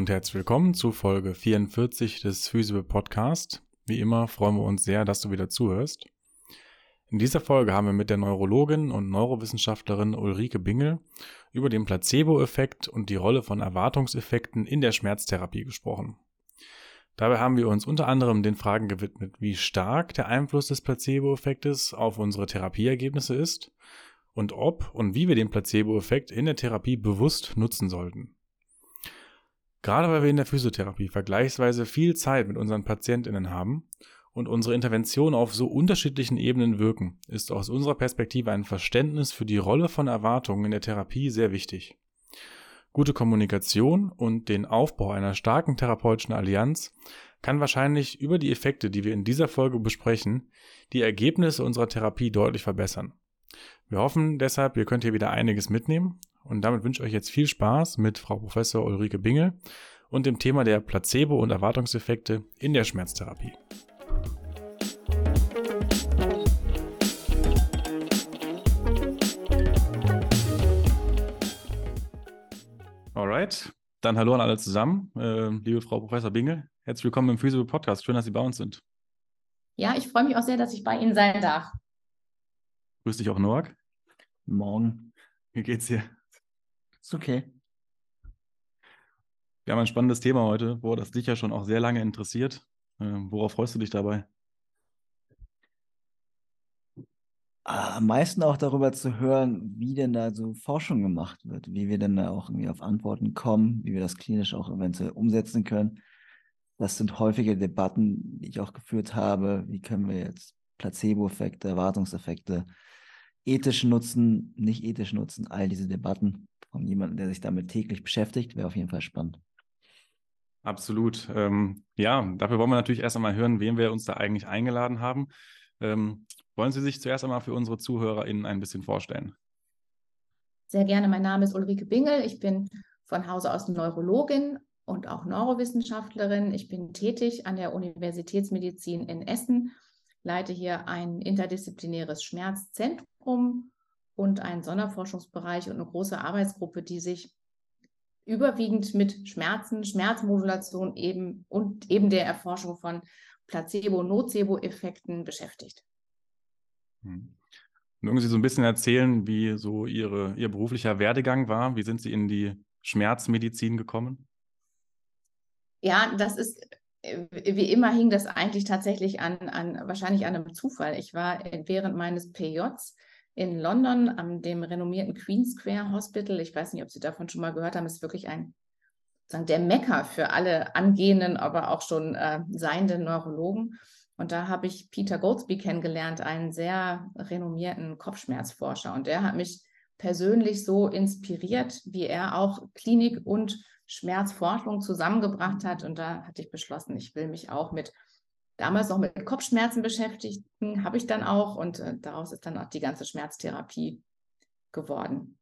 und herzlich willkommen zu Folge 44 des Physical Podcast. Wie immer freuen wir uns sehr, dass du wieder zuhörst. In dieser Folge haben wir mit der Neurologin und Neurowissenschaftlerin Ulrike Bingel über den Placebo-Effekt und die Rolle von Erwartungseffekten in der Schmerztherapie gesprochen. Dabei haben wir uns unter anderem den Fragen gewidmet, wie stark der Einfluss des Placebo-Effektes auf unsere Therapieergebnisse ist und ob und wie wir den Placebo-Effekt in der Therapie bewusst nutzen sollten. Gerade weil wir in der Physiotherapie vergleichsweise viel Zeit mit unseren Patientinnen haben und unsere Interventionen auf so unterschiedlichen Ebenen wirken, ist aus unserer Perspektive ein Verständnis für die Rolle von Erwartungen in der Therapie sehr wichtig. Gute Kommunikation und den Aufbau einer starken therapeutischen Allianz kann wahrscheinlich über die Effekte, die wir in dieser Folge besprechen, die Ergebnisse unserer Therapie deutlich verbessern. Wir hoffen deshalb, ihr könnt hier wieder einiges mitnehmen und damit wünsche ich euch jetzt viel Spaß mit Frau Professor Ulrike Bingel und dem Thema der Placebo- und Erwartungseffekte in der Schmerztherapie. Alright, dann hallo an alle zusammen. Äh, liebe Frau Professor Bingel, herzlich willkommen im Physio Podcast. Schön, dass Sie bei uns sind. Ja, ich freue mich auch sehr, dass ich bei Ihnen sein darf. Grüß dich auch, Noak. Morgen. Wie geht's dir? Ist okay. Wir haben ein spannendes Thema heute, wo das dich ja schon auch sehr lange interessiert. Äh, worauf freust du dich dabei? Am meisten auch darüber zu hören, wie denn da so Forschung gemacht wird, wie wir denn da auch irgendwie auf Antworten kommen, wie wir das klinisch auch eventuell umsetzen können. Das sind häufige Debatten, die ich auch geführt habe. Wie können wir jetzt Placebo-Effekte, Erwartungseffekte ethisch nutzen, nicht ethisch nutzen, all diese Debatten von jemandem, der sich damit täglich beschäftigt, wäre auf jeden Fall spannend. Absolut. Ähm, ja, dafür wollen wir natürlich erst einmal hören, wen wir uns da eigentlich eingeladen haben. Ähm, wollen Sie sich zuerst einmal für unsere ZuhörerInnen ein bisschen vorstellen? Sehr gerne. Mein Name ist Ulrike Bingel. Ich bin von Hause aus Neurologin und auch Neurowissenschaftlerin. Ich bin tätig an der Universitätsmedizin in Essen, leite hier ein interdisziplinäres Schmerzzentrum und einen Sonderforschungsbereich und eine große Arbeitsgruppe, die sich überwiegend mit Schmerzen, Schmerzmodulation eben und eben der Erforschung von Placebo-Nocebo-Effekten beschäftigt. Hm. Mögen Sie so ein bisschen erzählen, wie so Ihre, Ihr beruflicher Werdegang war? Wie sind Sie in die Schmerzmedizin gekommen? Ja, das ist, wie immer hing das eigentlich tatsächlich an, an wahrscheinlich an einem Zufall. Ich war während meines PJs in London am dem renommierten Queen Square Hospital. Ich weiß nicht, ob Sie davon schon mal gehört haben. Es ist wirklich ein der Mecker für alle angehenden, aber auch schon äh, seienden Neurologen. Und da habe ich Peter Goldsby kennengelernt, einen sehr renommierten Kopfschmerzforscher. Und der hat mich persönlich so inspiriert, wie er auch Klinik und Schmerzforschung zusammengebracht hat. Und da hatte ich beschlossen, ich will mich auch mit damals noch mit Kopfschmerzen beschäftigen, habe ich dann auch. Und äh, daraus ist dann auch die ganze Schmerztherapie geworden.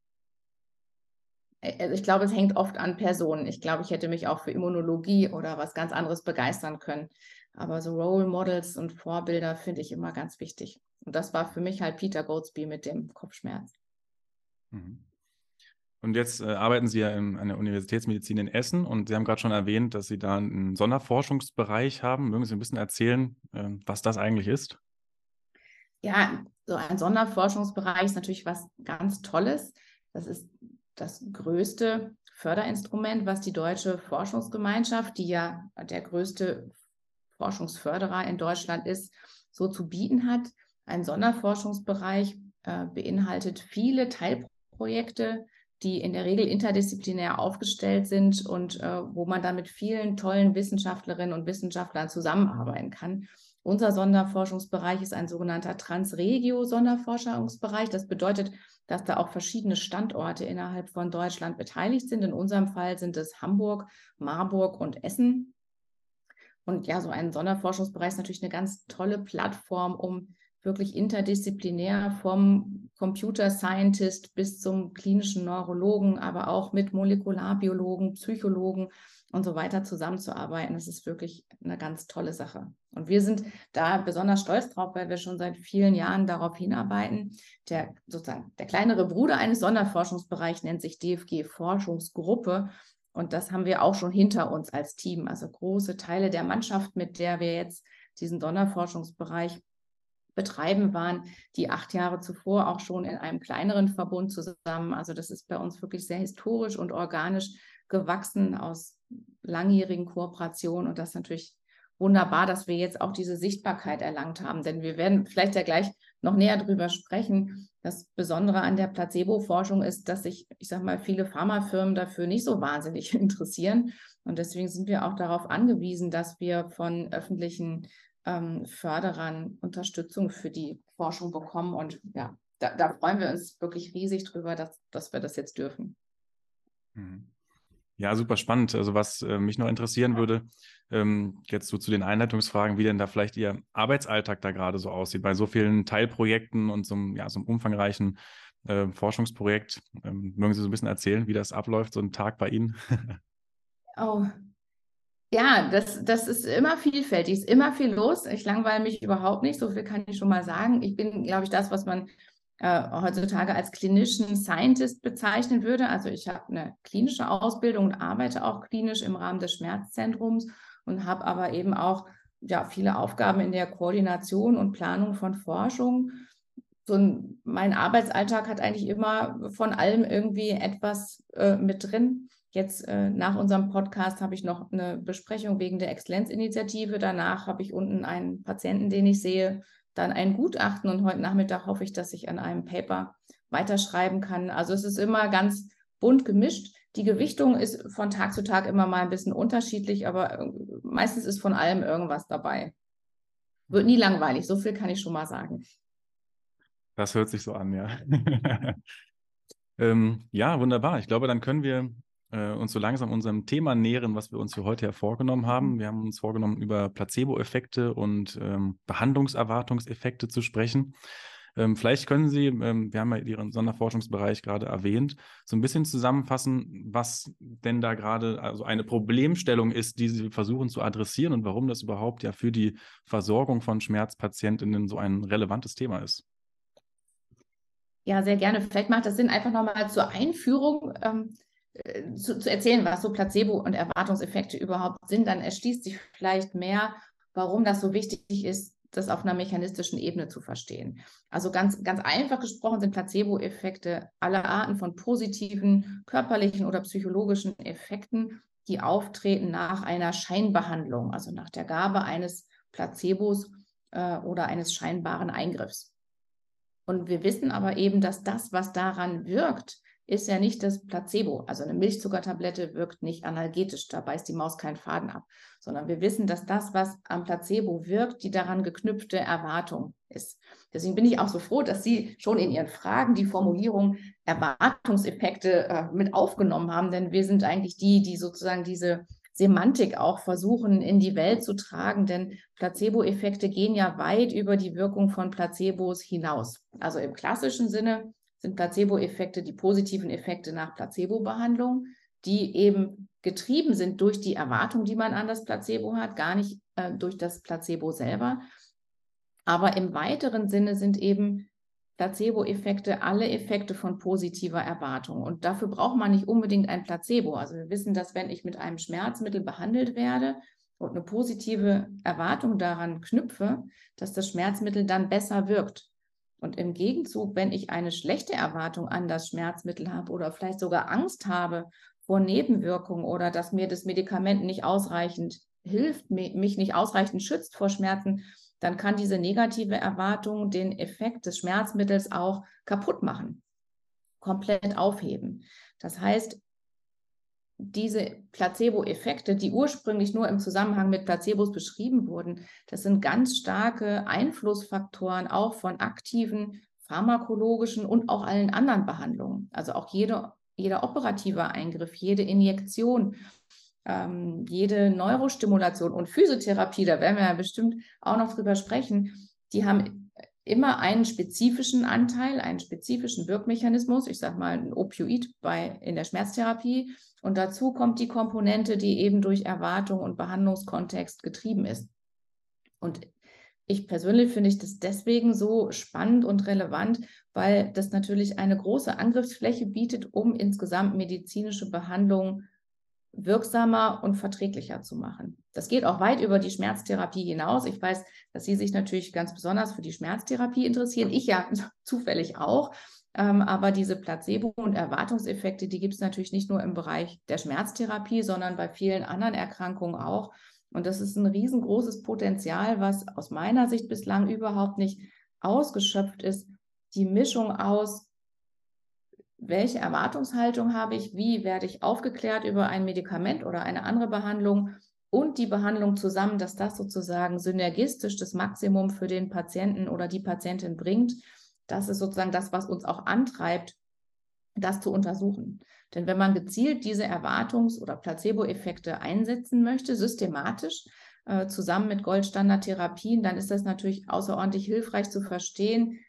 Also ich glaube, es hängt oft an Personen. Ich glaube, ich hätte mich auch für Immunologie oder was ganz anderes begeistern können. Aber so Role Models und Vorbilder finde ich immer ganz wichtig. Und das war für mich halt Peter Goldsby mit dem Kopfschmerz. Mhm. Und jetzt äh, arbeiten Sie ja in, an der Universitätsmedizin in Essen und Sie haben gerade schon erwähnt, dass Sie da einen Sonderforschungsbereich haben. Mögen Sie ein bisschen erzählen, äh, was das eigentlich ist? Ja, so ein Sonderforschungsbereich ist natürlich was ganz Tolles. Das ist das größte Förderinstrument, was die deutsche Forschungsgemeinschaft, die ja der größte Forschungsförderer in Deutschland ist, so zu bieten hat. Ein Sonderforschungsbereich äh, beinhaltet viele Teilprojekte, die in der Regel interdisziplinär aufgestellt sind und äh, wo man dann mit vielen tollen Wissenschaftlerinnen und Wissenschaftlern zusammenarbeiten kann. Unser Sonderforschungsbereich ist ein sogenannter Transregio-Sonderforschungsbereich. Das bedeutet, dass da auch verschiedene Standorte innerhalb von Deutschland beteiligt sind. In unserem Fall sind es Hamburg, Marburg und Essen. Und ja, so ein Sonderforschungsbereich ist natürlich eine ganz tolle Plattform, um wirklich interdisziplinär vom Computer Scientist bis zum klinischen Neurologen, aber auch mit Molekularbiologen, Psychologen und so weiter zusammenzuarbeiten. Das ist wirklich eine ganz tolle Sache. Und wir sind da besonders stolz drauf, weil wir schon seit vielen Jahren darauf hinarbeiten. Der sozusagen der kleinere Bruder eines Sonderforschungsbereichs nennt sich DFG Forschungsgruppe. Und das haben wir auch schon hinter uns als Team. Also große Teile der Mannschaft, mit der wir jetzt diesen Sonderforschungsbereich betreiben, waren die acht Jahre zuvor auch schon in einem kleineren Verbund zusammen. Also das ist bei uns wirklich sehr historisch und organisch gewachsen aus langjährigen Kooperationen. Und das ist natürlich wunderbar, dass wir jetzt auch diese Sichtbarkeit erlangt haben. Denn wir werden vielleicht ja gleich noch näher drüber sprechen. Das Besondere an der Placebo-Forschung ist, dass sich, ich sage mal, viele Pharmafirmen dafür nicht so wahnsinnig interessieren. Und deswegen sind wir auch darauf angewiesen, dass wir von öffentlichen ähm, Förderern Unterstützung für die Forschung bekommen. Und ja, da, da, freuen wir uns wirklich riesig drüber, dass, dass wir das jetzt dürfen. Mhm. Ja, super spannend. Also was äh, mich noch interessieren würde, ähm, jetzt so zu den Einleitungsfragen, wie denn da vielleicht Ihr Arbeitsalltag da gerade so aussieht, bei so vielen Teilprojekten und so einem, ja, so einem umfangreichen äh, Forschungsprojekt. Ähm, mögen Sie so ein bisschen erzählen, wie das abläuft, so ein Tag bei Ihnen? oh, ja, das, das ist immer vielfältig, ist immer viel los. Ich langweile mich überhaupt nicht, so viel kann ich schon mal sagen. Ich bin, glaube ich, das, was man äh, heutzutage als klinischen Scientist bezeichnen würde. Also ich habe eine klinische Ausbildung und arbeite auch klinisch im Rahmen des Schmerzzentrums und habe aber eben auch ja, viele Aufgaben in der Koordination und Planung von Forschung. So ein, mein Arbeitsalltag hat eigentlich immer von allem irgendwie etwas äh, mit drin. Jetzt äh, nach unserem Podcast habe ich noch eine Besprechung wegen der Exzellenzinitiative. Danach habe ich unten einen Patienten, den ich sehe, dann ein Gutachten und heute Nachmittag hoffe ich, dass ich an einem Paper weiterschreiben kann. Also es ist immer ganz bunt gemischt. Die Gewichtung ist von Tag zu Tag immer mal ein bisschen unterschiedlich, aber äh, meistens ist von allem irgendwas dabei. Wird nie langweilig, so viel kann ich schon mal sagen. Das hört sich so an, ja. ähm, ja, wunderbar. Ich glaube, dann können wir äh, uns so langsam unserem Thema nähern, was wir uns für heute ja vorgenommen haben. Mhm. Wir haben uns vorgenommen, über Placebo-Effekte und ähm, Behandlungserwartungseffekte zu sprechen. Ähm, vielleicht können Sie, ähm, wir haben ja Ihren Sonderforschungsbereich gerade erwähnt, so ein bisschen zusammenfassen, was denn da gerade also eine Problemstellung ist, die Sie versuchen zu adressieren und warum das überhaupt ja für die Versorgung von Schmerzpatientinnen so ein relevantes Thema ist. Ja, sehr gerne. Vielleicht macht das Sinn, einfach nochmal zur Einführung ähm, äh, zu, zu, erzählen, was so Placebo- und Erwartungseffekte überhaupt sind, dann erschließt sich vielleicht mehr, warum das so wichtig ist, das auf einer mechanistischen Ebene zu verstehen. Also ganz, ganz einfach gesprochen sind Placebo-Effekte alle Arten von positiven körperlichen oder psychologischen Effekten, die auftreten nach einer Scheinbehandlung, also nach der Gabe eines Placebos äh, oder eines scheinbaren Eingriffs. Und wir wissen aber eben, dass das, was daran wirkt, ist ja nicht das Placebo. Also eine Milchzuckertablette wirkt nicht analgetisch, da beißt die Maus keinen Faden ab, sondern wir wissen, dass das, was am Placebo wirkt, die daran geknüpfte Erwartung ist. Deswegen bin ich auch so froh, dass Sie schon in Ihren Fragen die Formulierung Erwartungseffekte äh, mit aufgenommen haben, denn wir sind eigentlich die, die sozusagen diese Semantik auch versuchen in die Welt zu tragen, denn Placebo-Effekte gehen ja weit über die Wirkung von Placebos hinaus. Also im klassischen Sinne sind Placebo-Effekte die positiven Effekte nach Placebo-Behandlung, die eben getrieben sind durch die Erwartung, die man an das Placebo hat, gar nicht äh, durch das Placebo selber. Aber im weiteren Sinne sind eben Placebo-Effekte alle Effekte von positiver Erwartung. Und dafür braucht man nicht unbedingt ein Placebo. Also wir wissen, dass wenn ich mit einem Schmerzmittel behandelt werde und eine positive Erwartung daran knüpfe, dass das Schmerzmittel dann besser wirkt. Und im Gegenzug, wenn ich eine schlechte Erwartung an das Schmerzmittel habe oder vielleicht sogar Angst habe vor Nebenwirkungen oder dass mir das Medikament nicht ausreichend hilft, mich nicht ausreichend schützt vor Schmerzen, dann kann diese negative Erwartung den Effekt des Schmerzmittels auch kaputt machen, komplett aufheben. Das heißt, diese Placebo-Effekte, die ursprünglich nur im Zusammenhang mit Placebos beschrieben wurden, das sind ganz starke Einflussfaktoren auch von aktiven pharmakologischen und auch allen anderen Behandlungen. Also auch jede, jeder operative Eingriff, jede Injektion, ähm, jede Neurostimulation und Physiotherapie, da werden wir ja bestimmt auch noch drüber sprechen, die haben immer einen spezifischen Anteil, einen spezifischen Wirkmechanismus, ich sage mal ein Opioid bei, in der Schmerztherapie, und dazu kommt die Komponente, die eben durch Erwartung und Behandlungskontext getrieben ist. Und ich persönlich finde ich das deswegen so spannend und relevant, weil das natürlich eine große Angriffsfläche bietet, um insgesamt medizinische Behandlung wirksamer und verträglicher zu machen. Das geht auch weit über die Schmerztherapie hinaus. Ich weiß, dass Sie sich natürlich ganz besonders für die Schmerztherapie interessieren. Ich ja zufällig auch. Ähm, aber diese Placebo- und Erwartungseffekte, die gibt es natürlich nicht nur im Bereich der Schmerztherapie, sondern bei vielen anderen Erkrankungen auch. Und das ist ein riesengroßes Potenzial, was aus meiner Sicht bislang überhaupt nicht ausgeschöpft ist. Die Mischung aus welche Erwartungshaltung habe ich, wie werde ich aufgeklärt über ein Medikament oder eine andere Behandlung und die Behandlung zusammen, dass das sozusagen synergistisch das Maximum für den Patienten oder die Patientin bringt. Das ist sozusagen das, was uns auch antreibt, das zu untersuchen. Denn wenn man gezielt diese Erwartungs- oder Placebo-Effekte einsetzen möchte, systematisch, äh, zusammen mit Goldstandardtherapien, dann ist das natürlich außerordentlich hilfreich zu verstehen,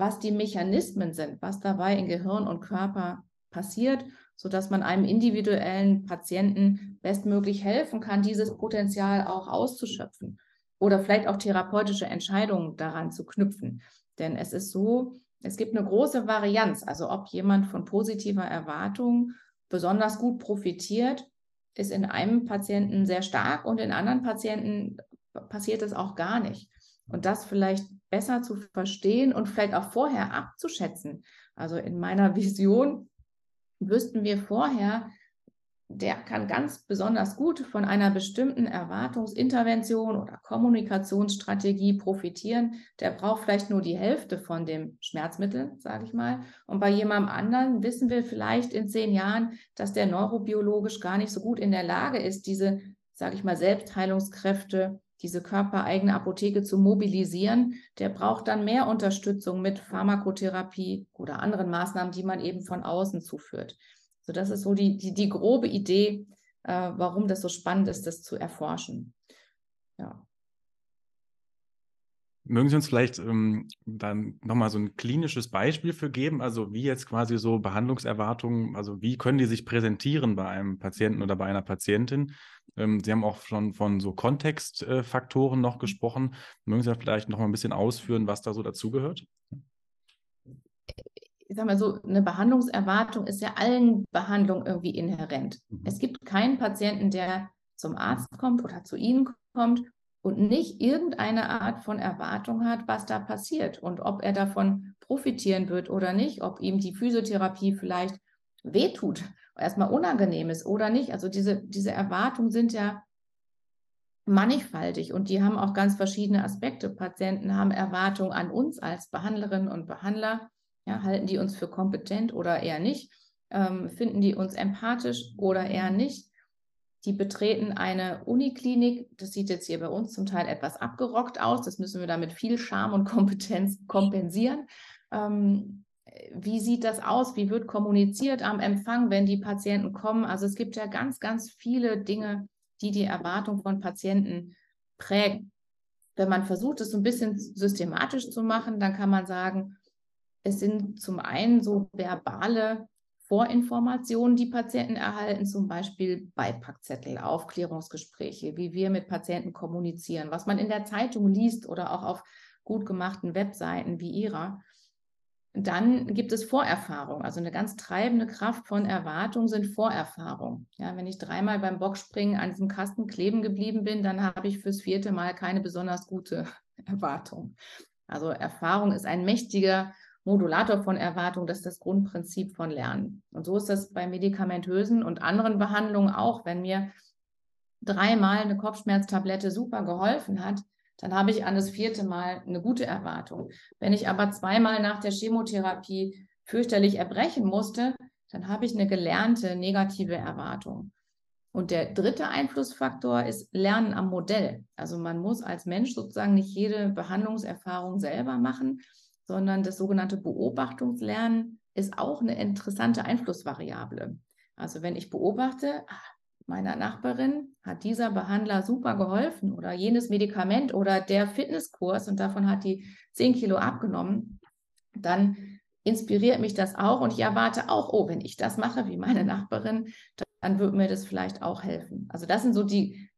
was die Mechanismen sind, was dabei in Gehirn und Körper passiert, sodass man einem individuellen Patienten bestmöglich helfen kann, dieses Potenzial auch auszuschöpfen oder vielleicht auch therapeutische Entscheidungen daran zu knüpfen. Denn es ist so, es gibt eine große Varianz. Also ob jemand von positiver Erwartung besonders gut profitiert, ist in einem Patienten sehr stark und in anderen Patienten passiert es auch gar nicht. Und das vielleicht besser zu verstehen und vielleicht auch vorher abzuschätzen. Also in meiner Vision wüssten wir vorher, der kann ganz besonders gut von einer bestimmten Erwartungsintervention oder Kommunikationsstrategie profitieren. Der braucht vielleicht nur die Hälfte von dem Schmerzmittel, sage ich mal. Und bei jemandem anderen wissen wir vielleicht in zehn Jahren, dass der neurobiologisch gar nicht so gut in der Lage ist, diese, sage ich mal, Selbstheilungskräfte diese körpereigene Apotheke zu mobilisieren, der braucht dann mehr Unterstützung mit Pharmakotherapie oder anderen Maßnahmen, die man eben von außen zuführt. So, das ist so die, die, die grobe Idee, äh, warum das so spannend ist, das zu erforschen. Ja. Mögen Sie uns vielleicht ähm, dann nochmal so ein klinisches Beispiel für geben? Also wie jetzt quasi so Behandlungserwartungen, also wie können die sich präsentieren bei einem Patienten oder bei einer Patientin? Ähm, Sie haben auch schon von so Kontextfaktoren äh, noch gesprochen. Mögen Sie vielleicht noch mal ein bisschen ausführen, was da so dazugehört? Ich sage mal so, eine Behandlungserwartung ist ja allen Behandlungen irgendwie inhärent. Mhm. Es gibt keinen Patienten, der zum Arzt kommt oder zu Ihnen kommt und nicht irgendeine Art von Erwartung hat, was da passiert und ob er davon profitieren wird oder nicht, ob ihm die Physiotherapie vielleicht wehtut, erstmal unangenehm ist oder nicht. Also diese, diese Erwartungen sind ja mannigfaltig und die haben auch ganz verschiedene Aspekte. Patienten haben Erwartungen an uns als Behandlerinnen und Behandler. Ja, halten die uns für kompetent oder eher nicht? Ähm, finden die uns empathisch oder eher nicht? Die betreten eine Uniklinik. Das sieht jetzt hier bei uns zum Teil etwas abgerockt aus. Das müssen wir da mit viel Charme und Kompetenz kompensieren. Ähm, wie sieht das aus? Wie wird kommuniziert am Empfang, wenn die Patienten kommen? Also es gibt ja ganz, ganz viele Dinge, die die Erwartung von Patienten prägen. Wenn man versucht, es so ein bisschen systematisch zu machen, dann kann man sagen, es sind zum einen so verbale Vorinformationen, die Patienten erhalten, zum Beispiel Beipackzettel, Aufklärungsgespräche, wie wir mit Patienten kommunizieren, was man in der Zeitung liest oder auch auf gut gemachten Webseiten wie ihrer. Dann gibt es Vorerfahrung, also eine ganz treibende Kraft von Erwartung sind Vorerfahrung. Ja, wenn ich dreimal beim Boxspringen an diesem Kasten kleben geblieben bin, dann habe ich fürs vierte Mal keine besonders gute Erwartung. Also Erfahrung ist ein mächtiger Modulator von Erwartung, das ist das Grundprinzip von Lernen. Und so ist das bei medikamentösen und anderen Behandlungen auch. Wenn mir dreimal eine Kopfschmerztablette super geholfen hat, dann habe ich an das vierte Mal eine gute Erwartung. Wenn ich aber zweimal nach der Chemotherapie fürchterlich erbrechen musste, dann habe ich eine gelernte negative Erwartung. Und der dritte Einflussfaktor ist Lernen am Modell. Also man muss als Mensch sozusagen nicht jede Behandlungserfahrung selber machen, sondern das sogenannte Beobachtungslernen ist auch eine interessante Einflussvariable. Also wenn ich beobachte, ah, meiner Nachbarin hat dieser Behandler super geholfen oder jenes Medikament oder der Fitnesskurs und davon hat die 10 Kilo abgenommen, dann inspiriert mich das auch und ich erwarte auch, oh, wenn ich das mache wie meine Nachbarin, dann wird mir das vielleicht auch helfen. Also das sind so die,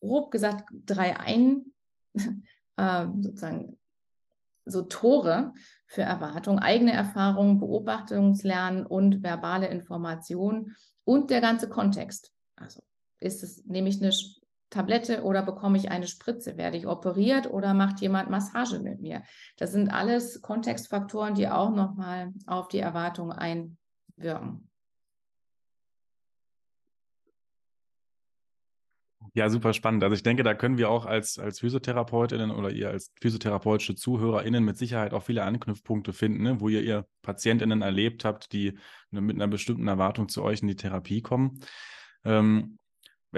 grob gesagt, drei ein, äh, sozusagen so Tore für Erwartung, eigene Erfahrungen, Beobachtungslernen und verbale Information und der ganze Kontext. Also ist es, nehme ich eine Tablette oder bekomme ich eine Spritze? Werde ich operiert oder macht jemand Massage mit mir? Das sind alles Kontextfaktoren, die auch nochmal auf die Erwartung einwirken. Ja, super spannend. Also ich denke, da können wir auch als, als Physiotherapeutinnen oder ihr als physiotherapeutische ZuhörerInnen mit Sicherheit auch viele Anknüpfpunkte finden, ne, wo ihr ihr PatientInnen erlebt habt, die ne, mit einer bestimmten Erwartung zu euch in die Therapie kommen. Ähm,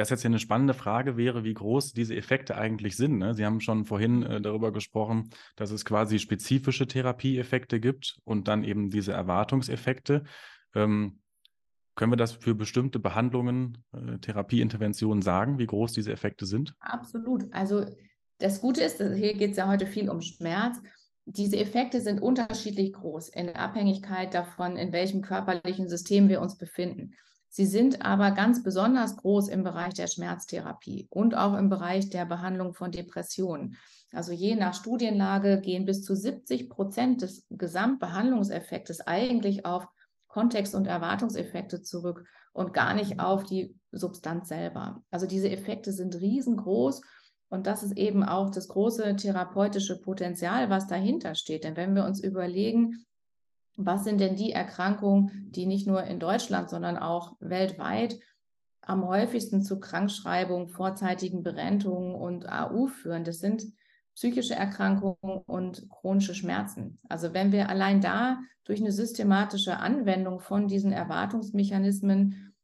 es jetzt hier eine spannende Frage wäre, wie groß diese Effekte eigentlich sind. Ne? Sie haben schon vorhin äh, darüber gesprochen, dass es quasi spezifische Therapieeffekte gibt und dann eben diese Erwartungseffekte. Ähm, können wir das für bestimmte Behandlungen, äh, Therapieinterventionen sagen, wie groß diese Effekte sind? Absolut. Also das Gute ist, hier geht es ja heute viel um Schmerz. Diese Effekte sind unterschiedlich groß in Abhängigkeit davon, in welchem körperlichen System wir uns befinden. Sie sind aber ganz besonders groß im Bereich der Schmerztherapie und auch im Bereich der Behandlung von Depressionen. Also je nach Studienlage gehen bis zu 70 Prozent des Gesamtbehandlungseffektes eigentlich auf Kontext- und Erwartungseffekte zurück und gar nicht auf die Substanz selber. Also diese Effekte sind riesengroß und das ist eben auch das große therapeutische Potenzial, was dahinter steht. Denn wenn wir uns überlegen, was sind denn die Erkrankungen, die nicht nur in Deutschland, sondern auch weltweit am häufigsten zu Krankschreibungen, vorzeitigen Berentungen und AU führen? Das sind psychische Erkrankungen und chronische Schmerzen. Also wenn wir allein da durch eine systematische Anwendung von diesen Erwartungsmechanismen,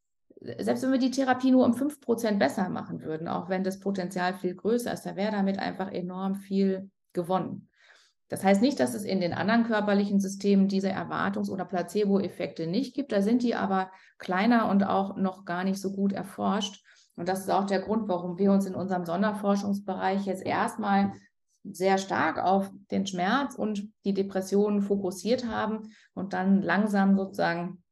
selbst wenn wir die Therapie nur um 5% besser machen würden, auch wenn das Potenzial viel größer ist, da wäre damit einfach enorm viel gewonnen. Das heißt nicht, dass es in den anderen körperlichen Systemen diese Erwartungs- oder Placebo-Effekte nicht gibt. Da sind die aber kleiner und auch noch gar nicht so gut erforscht. Und das ist auch der Grund, warum wir uns in unserem Sonderforschungsbereich jetzt erstmal sehr stark auf den Schmerz und die Depressionen fokussiert haben und dann langsam sozusagen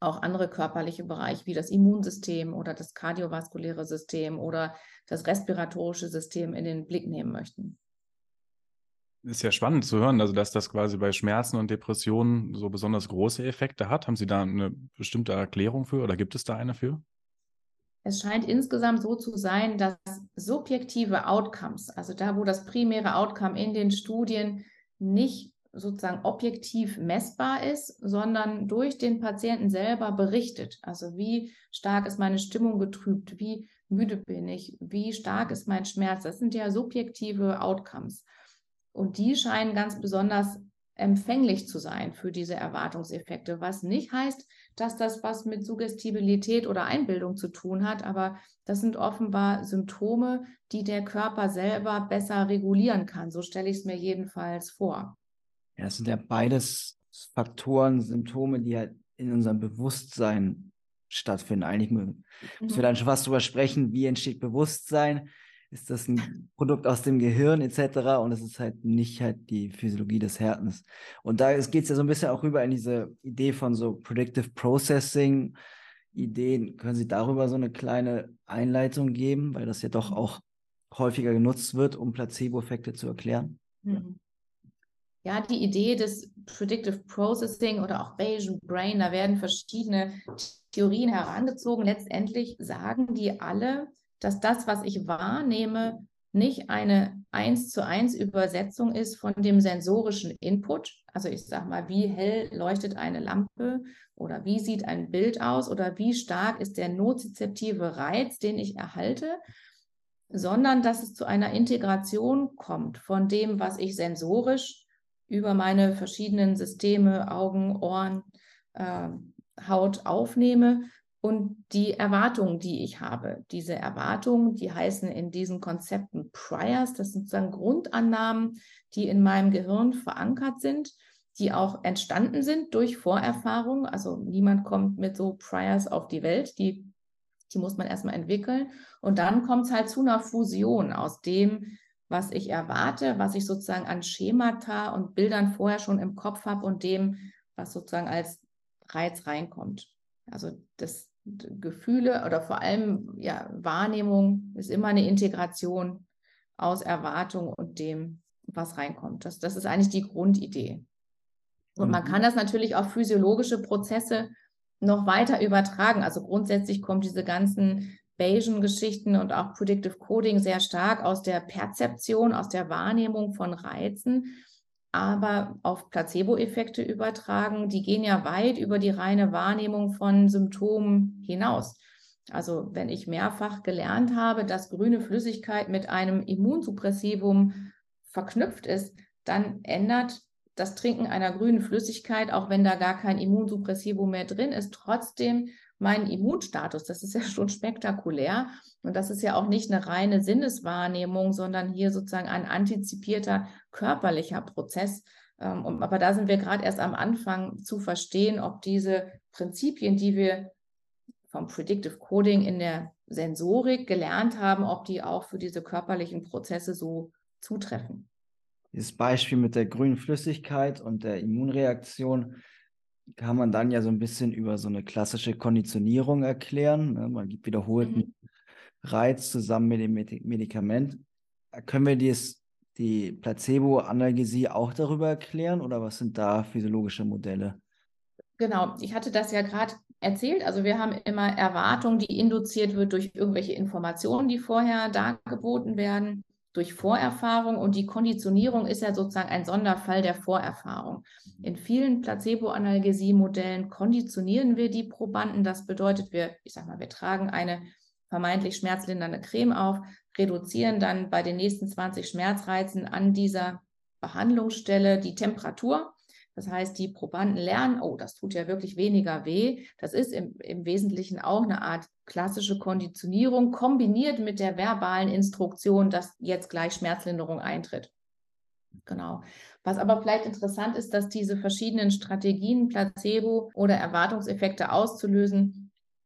auch andere körperliche Bereiche wie das Immunsystem oder das kardiovaskuläre System oder das respiratorische System in den Blick nehmen möchten. Ist ja spannend zu hören, also dass das quasi bei Schmerzen und Depressionen so besonders große Effekte hat. Haben Sie da eine bestimmte Erklärung für oder gibt es da eine für? Es scheint insgesamt so zu sein, dass subjektive Outcomes, also da, wo das primäre Outcome in den Studien nicht sozusagen objektiv messbar ist, sondern durch den Patienten selber berichtet. Also wie stark ist meine Stimmung getrübt, wie müde bin ich, wie stark ist mein Schmerz. Das sind ja subjektive Outcomes. Und die scheinen ganz besonders empfänglich zu sein für diese Erwartungseffekte, was nicht heißt, dass das was mit Suggestibilität oder Einbildung zu tun hat, aber das sind offenbar Symptome, die der Körper selber besser regulieren kann. So stelle ich es mir jedenfalls vor. Ja, das sind ja beides Faktoren, Symptome, die halt in unserem Bewusstsein stattfinden. Eigentlich müssen wir mhm. dann schon fast darüber sprechen, wie entsteht Bewusstsein ist das ein Produkt aus dem Gehirn etc. Und es ist halt nicht halt die Physiologie des Herzens. Und da geht es ja so ein bisschen auch rüber in diese Idee von so Predictive Processing. Ideen, können Sie darüber so eine kleine Einleitung geben, weil das ja doch auch häufiger genutzt wird, um Placebo-Effekte zu erklären? Mhm. Ja, die Idee des Predictive Processing oder auch Bayesian Brain, da werden verschiedene Theorien herangezogen. Letztendlich sagen die alle, dass das, was ich wahrnehme, nicht eine eins zu eins Übersetzung ist von dem sensorischen Input. Also ich sage mal, wie hell leuchtet eine Lampe oder wie sieht ein Bild aus oder wie stark ist der nozizeptive Reiz, den ich erhalte, sondern dass es zu einer Integration kommt von dem, was ich sensorisch über meine verschiedenen Systeme, Augen, Ohren, äh, Haut aufnehme und die Erwartungen, die ich habe. Diese Erwartungen, die heißen in diesen Konzepten Priors, das sind sozusagen Grundannahmen, die in meinem Gehirn verankert sind, die auch entstanden sind durch Vorerfahrung. Also niemand kommt mit so Priors auf die Welt, die, die muss man erstmal entwickeln. Und dann kommt es halt zu einer Fusion aus dem, was ich erwarte, was ich sozusagen an Schemata und Bildern vorher schon im Kopf habe und dem, was sozusagen als Reiz reinkommt. Also das, Gefühle oder vor allem ja, Wahrnehmung ist immer eine Integration aus Erwartung und dem, was reinkommt. Das, das ist eigentlich die Grundidee. Und man mhm. kann das natürlich auf physiologische Prozesse noch weiter übertragen. Also grundsätzlich kommt diese ganzen Bayesian-Geschichten und auch Predictive Coding sehr stark aus der Perzeption, aus der Wahrnehmung von Reizen, aber auf Placebo-Effekte übertragen. Die gehen ja weit über die reine Wahrnehmung von Symptomen hinaus. Also wenn ich mehrfach gelernt habe, dass grüne Flüssigkeit mit einem Immunsuppressivum verknüpft ist, dann ändert das Trinken einer grünen Flüssigkeit, auch wenn da gar kein Immunsuppressivum mehr drin ist, trotzdem meinen Immunstatus. Das ist ja schon spektakulär. Und das ist ja auch nicht eine reine Sinneswahrnehmung, sondern hier sozusagen ein antizipierter körperlicher Prozess. Ähm, aber da sind wir gerade erst am Anfang zu verstehen, ob diese Prinzipien, die wir vom Predictive Coding in der Sensorik gelernt haben, ob die auch für diese körperlichen Prozesse so zutreffen. Dieses Beispiel mit der grünen Flüssigkeit und der Immunreaktion kann man dann ja so ein bisschen über so eine klassische Konditionierung erklären. Ne? Man gibt wiederholten mhm. Reiz zusammen mit dem Medikament. Können wir dies, die Placebo-Analgesie auch darüber erklären oder was sind da physiologische Modelle? Genau, ich hatte das ja gerade erzählt. Also wir haben immer Erwartungen, die induziert wird durch irgendwelche Informationen, die vorher dargeboten werden, durch Vorerfahrung. Und die Konditionierung ist ja sozusagen ein Sonderfall der Vorerfahrung. In vielen Placebo-Analgesie-Modellen konditionieren wir die Probanden. Das bedeutet, wir, ich sag mal, wir tragen eine vermeintlich schmerzlindernde Creme auf, reduzieren dann bei den nächsten 20 Schmerzreizen an dieser Behandlungsstelle die Temperatur das heißt, die Probanden lernen, oh, das tut ja wirklich weniger weh. Das ist im, im Wesentlichen auch eine Art klassische Konditionierung, kombiniert mit der verbalen Instruktion, dass jetzt gleich Schmerzlinderung eintritt. Genau. Was aber vielleicht interessant ist, dass diese verschiedenen Strategien, Placebo oder Erwartungseffekte auszulösen,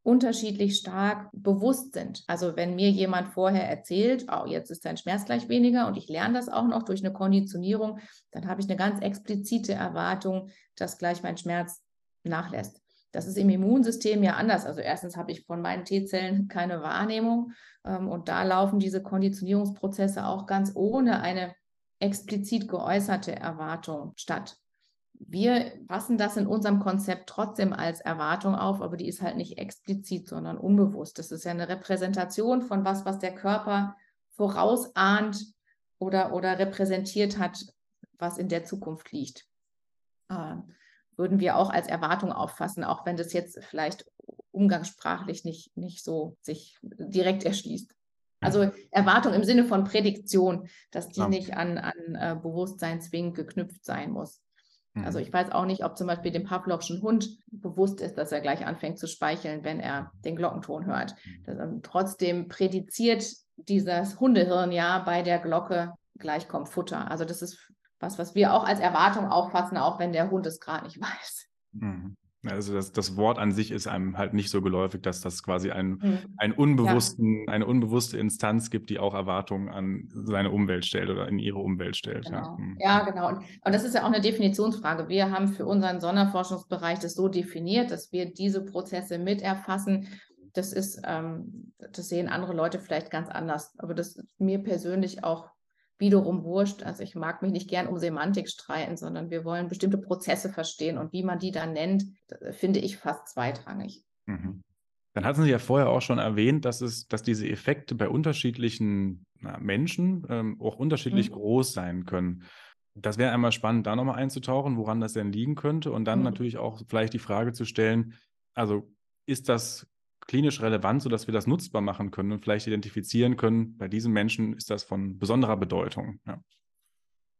unterschiedlich stark bewusst sind. Also wenn mir jemand vorher erzählt, oh, jetzt ist dein Schmerz gleich weniger und ich lerne das auch noch durch eine Konditionierung, dann habe ich eine ganz explizite Erwartung, dass gleich mein Schmerz nachlässt. Das ist im Immunsystem ja anders. Also erstens habe ich von meinen T-Zellen keine Wahrnehmung ähm, und da laufen diese Konditionierungsprozesse auch ganz ohne eine explizit geäußerte Erwartung statt wir passen das in unserem Konzept trotzdem als Erwartung auf, aber die ist halt nicht explizit, sondern unbewusst. Das ist ja eine Repräsentation von was, was der Körper vorausahnt oder, oder repräsentiert hat, was in der Zukunft liegt. Äh, würden wir auch als Erwartung auffassen, auch wenn das jetzt vielleicht umgangssprachlich nicht, nicht so sich direkt erschließt. Also Erwartung im Sinne von Prädiktion, dass die ja. nicht an, an äh, Bewusstsein zwingend geknüpft sein muss. Also mhm. ich weiß auch nicht, ob zum Beispiel dem Pavlovschen Hund bewusst ist, dass er gleich anfängt zu speicheln, wenn er den Glockenton hört. Mhm. Das, ähm, trotzdem prädiziert dieses Hundehirn ja bei der Glocke, gleich kommt Futter. Also das ist was, was wir auch als Erwartung auffassen, auch wenn der Hund es gerade nicht weiß. Mhm. Also das, das Wort an sich ist einem halt nicht so geläufig, dass das quasi ein, mhm. einen unbewussten, ja. eine unbewusste Instanz gibt, die auch Erwartungen an seine Umwelt stellt oder in ihre Umwelt stellt. Genau. Ja. Mhm. ja, genau. Und, und das ist ja auch eine Definitionsfrage. Wir haben für unseren Sonderforschungsbereich das so definiert, dass wir diese Prozesse miterfassen. Das ist, ähm, das sehen andere Leute vielleicht ganz anders. Aber das ist mir persönlich auch wiederum wurscht. Also ich mag mich nicht gern um Semantik streiten, sondern wir wollen bestimmte Prozesse verstehen und wie man die dann nennt, finde ich fast zweitrangig. Mhm. Dann hatten Sie ja vorher auch schon erwähnt, dass es, dass diese Effekte bei unterschiedlichen na, Menschen ähm, auch unterschiedlich mhm. groß sein können. Das wäre einmal spannend, da nochmal einzutauchen, woran das denn liegen könnte und dann mhm. natürlich auch vielleicht die Frage zu stellen, also ist das klinisch relevant, sodass wir das nutzbar machen können und vielleicht identifizieren können, bei diesen Menschen ist das von besonderer Bedeutung. Ja,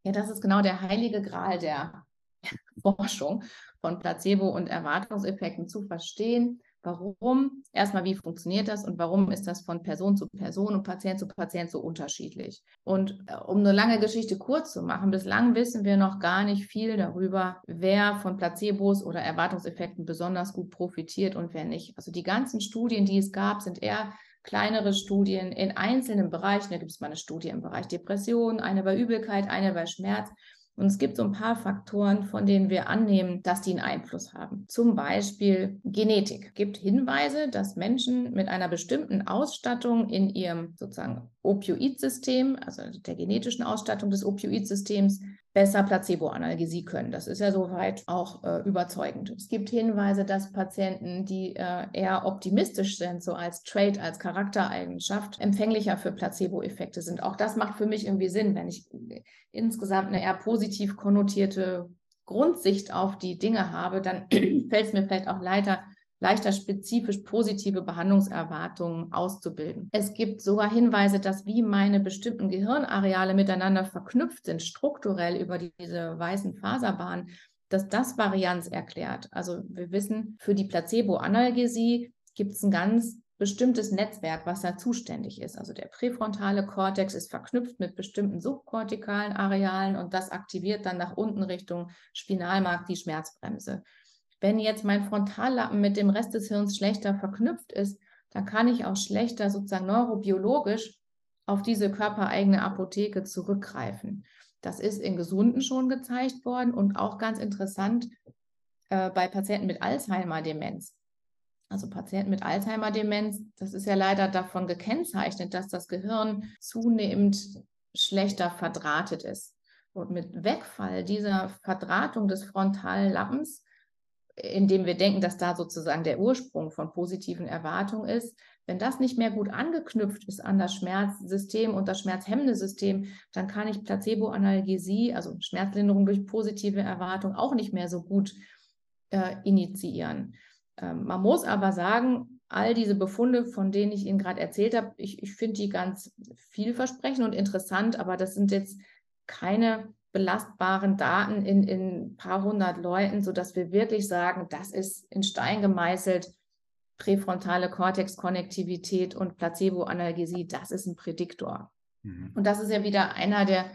ja das ist genau der heilige Gral der Forschung von Placebo und Erwartungseffekten zu verstehen, Warum? Erstmal, wie funktioniert das und warum ist das von Person zu Person und Patient zu Patient so unterschiedlich? Und äh, um eine lange Geschichte kurz zu machen, bislang wissen wir noch gar nicht viel darüber, wer von Placebos oder Erwartungseffekten besonders gut profitiert und wer nicht. Also die ganzen Studien, die es gab, sind eher kleinere Studien in einzelnen Bereichen. Da gibt es mal eine Studie im Bereich Depression, eine bei Übelkeit, eine bei Schmerz. Und es gibt so ein paar Faktoren, von denen wir annehmen, dass die einen Einfluss haben. Zum Beispiel Genetik. Es gibt Hinweise, dass Menschen mit einer bestimmten Ausstattung in ihrem sozusagen Opioidsystem, also der genetischen Ausstattung des Opioidsystems, besser Placebo-Analgesie können. Das ist ja soweit auch äh, überzeugend. Es gibt Hinweise, dass Patienten, die äh, eher optimistisch sind, so als Trait, als Charaktereigenschaft, empfänglicher für Placebo-Effekte sind. Auch das macht für mich irgendwie Sinn, wenn ich insgesamt eine eher positiv konnotierte Grundsicht auf die Dinge habe, dann fällt es mir vielleicht auch leichter, leichter spezifisch positive Behandlungserwartungen auszubilden. Es gibt sogar Hinweise, dass wie meine bestimmten Gehirnareale miteinander verknüpft sind, strukturell über diese weißen Faserbahnen, dass das Varianz erklärt. Also wir wissen, für die Placebo-Analgesie gibt es ein ganz bestimmtes Netzwerk, was da zuständig ist. Also der präfrontale Kortex ist verknüpft mit bestimmten subkortikalen Arealen und das aktiviert dann nach unten Richtung Spinalmark die Schmerzbremse. Wenn jetzt mein Frontallappen mit dem Rest des Hirns schlechter verknüpft ist, dann kann ich auch schlechter sozusagen neurobiologisch auf diese körpereigene Apotheke zurückgreifen. Das ist in Gesunden schon gezeigt worden und auch ganz interessant äh, bei Patienten mit Alzheimer-Demenz. Also Patienten mit Alzheimer-Demenz, das ist ja leider davon gekennzeichnet, dass das Gehirn zunehmend schlechter verdrahtet ist. Und mit Wegfall dieser Verdrahtung des Frontallappens indem wir denken, dass da sozusagen der Ursprung von positiven Erwartungen ist. Wenn das nicht mehr gut angeknüpft ist an das Schmerzsystem und das schmerzhemmende System, dann kann ich Placebo-Analgesie, also Schmerzlinderung durch positive Erwartung, auch nicht mehr so gut äh, initiieren. Ähm, man muss aber sagen, all diese Befunde, von denen ich Ihnen gerade erzählt habe, ich, ich finde die ganz vielversprechend und interessant, aber das sind jetzt keine belastbaren Daten in, in ein paar hundert Leuten, sodass wir wirklich sagen, das ist in Stein gemeißelt, präfrontale Kortexkonnektivität und Placebo-Analgesie, das ist ein Prädiktor. Mhm. Und das ist ja wieder einer der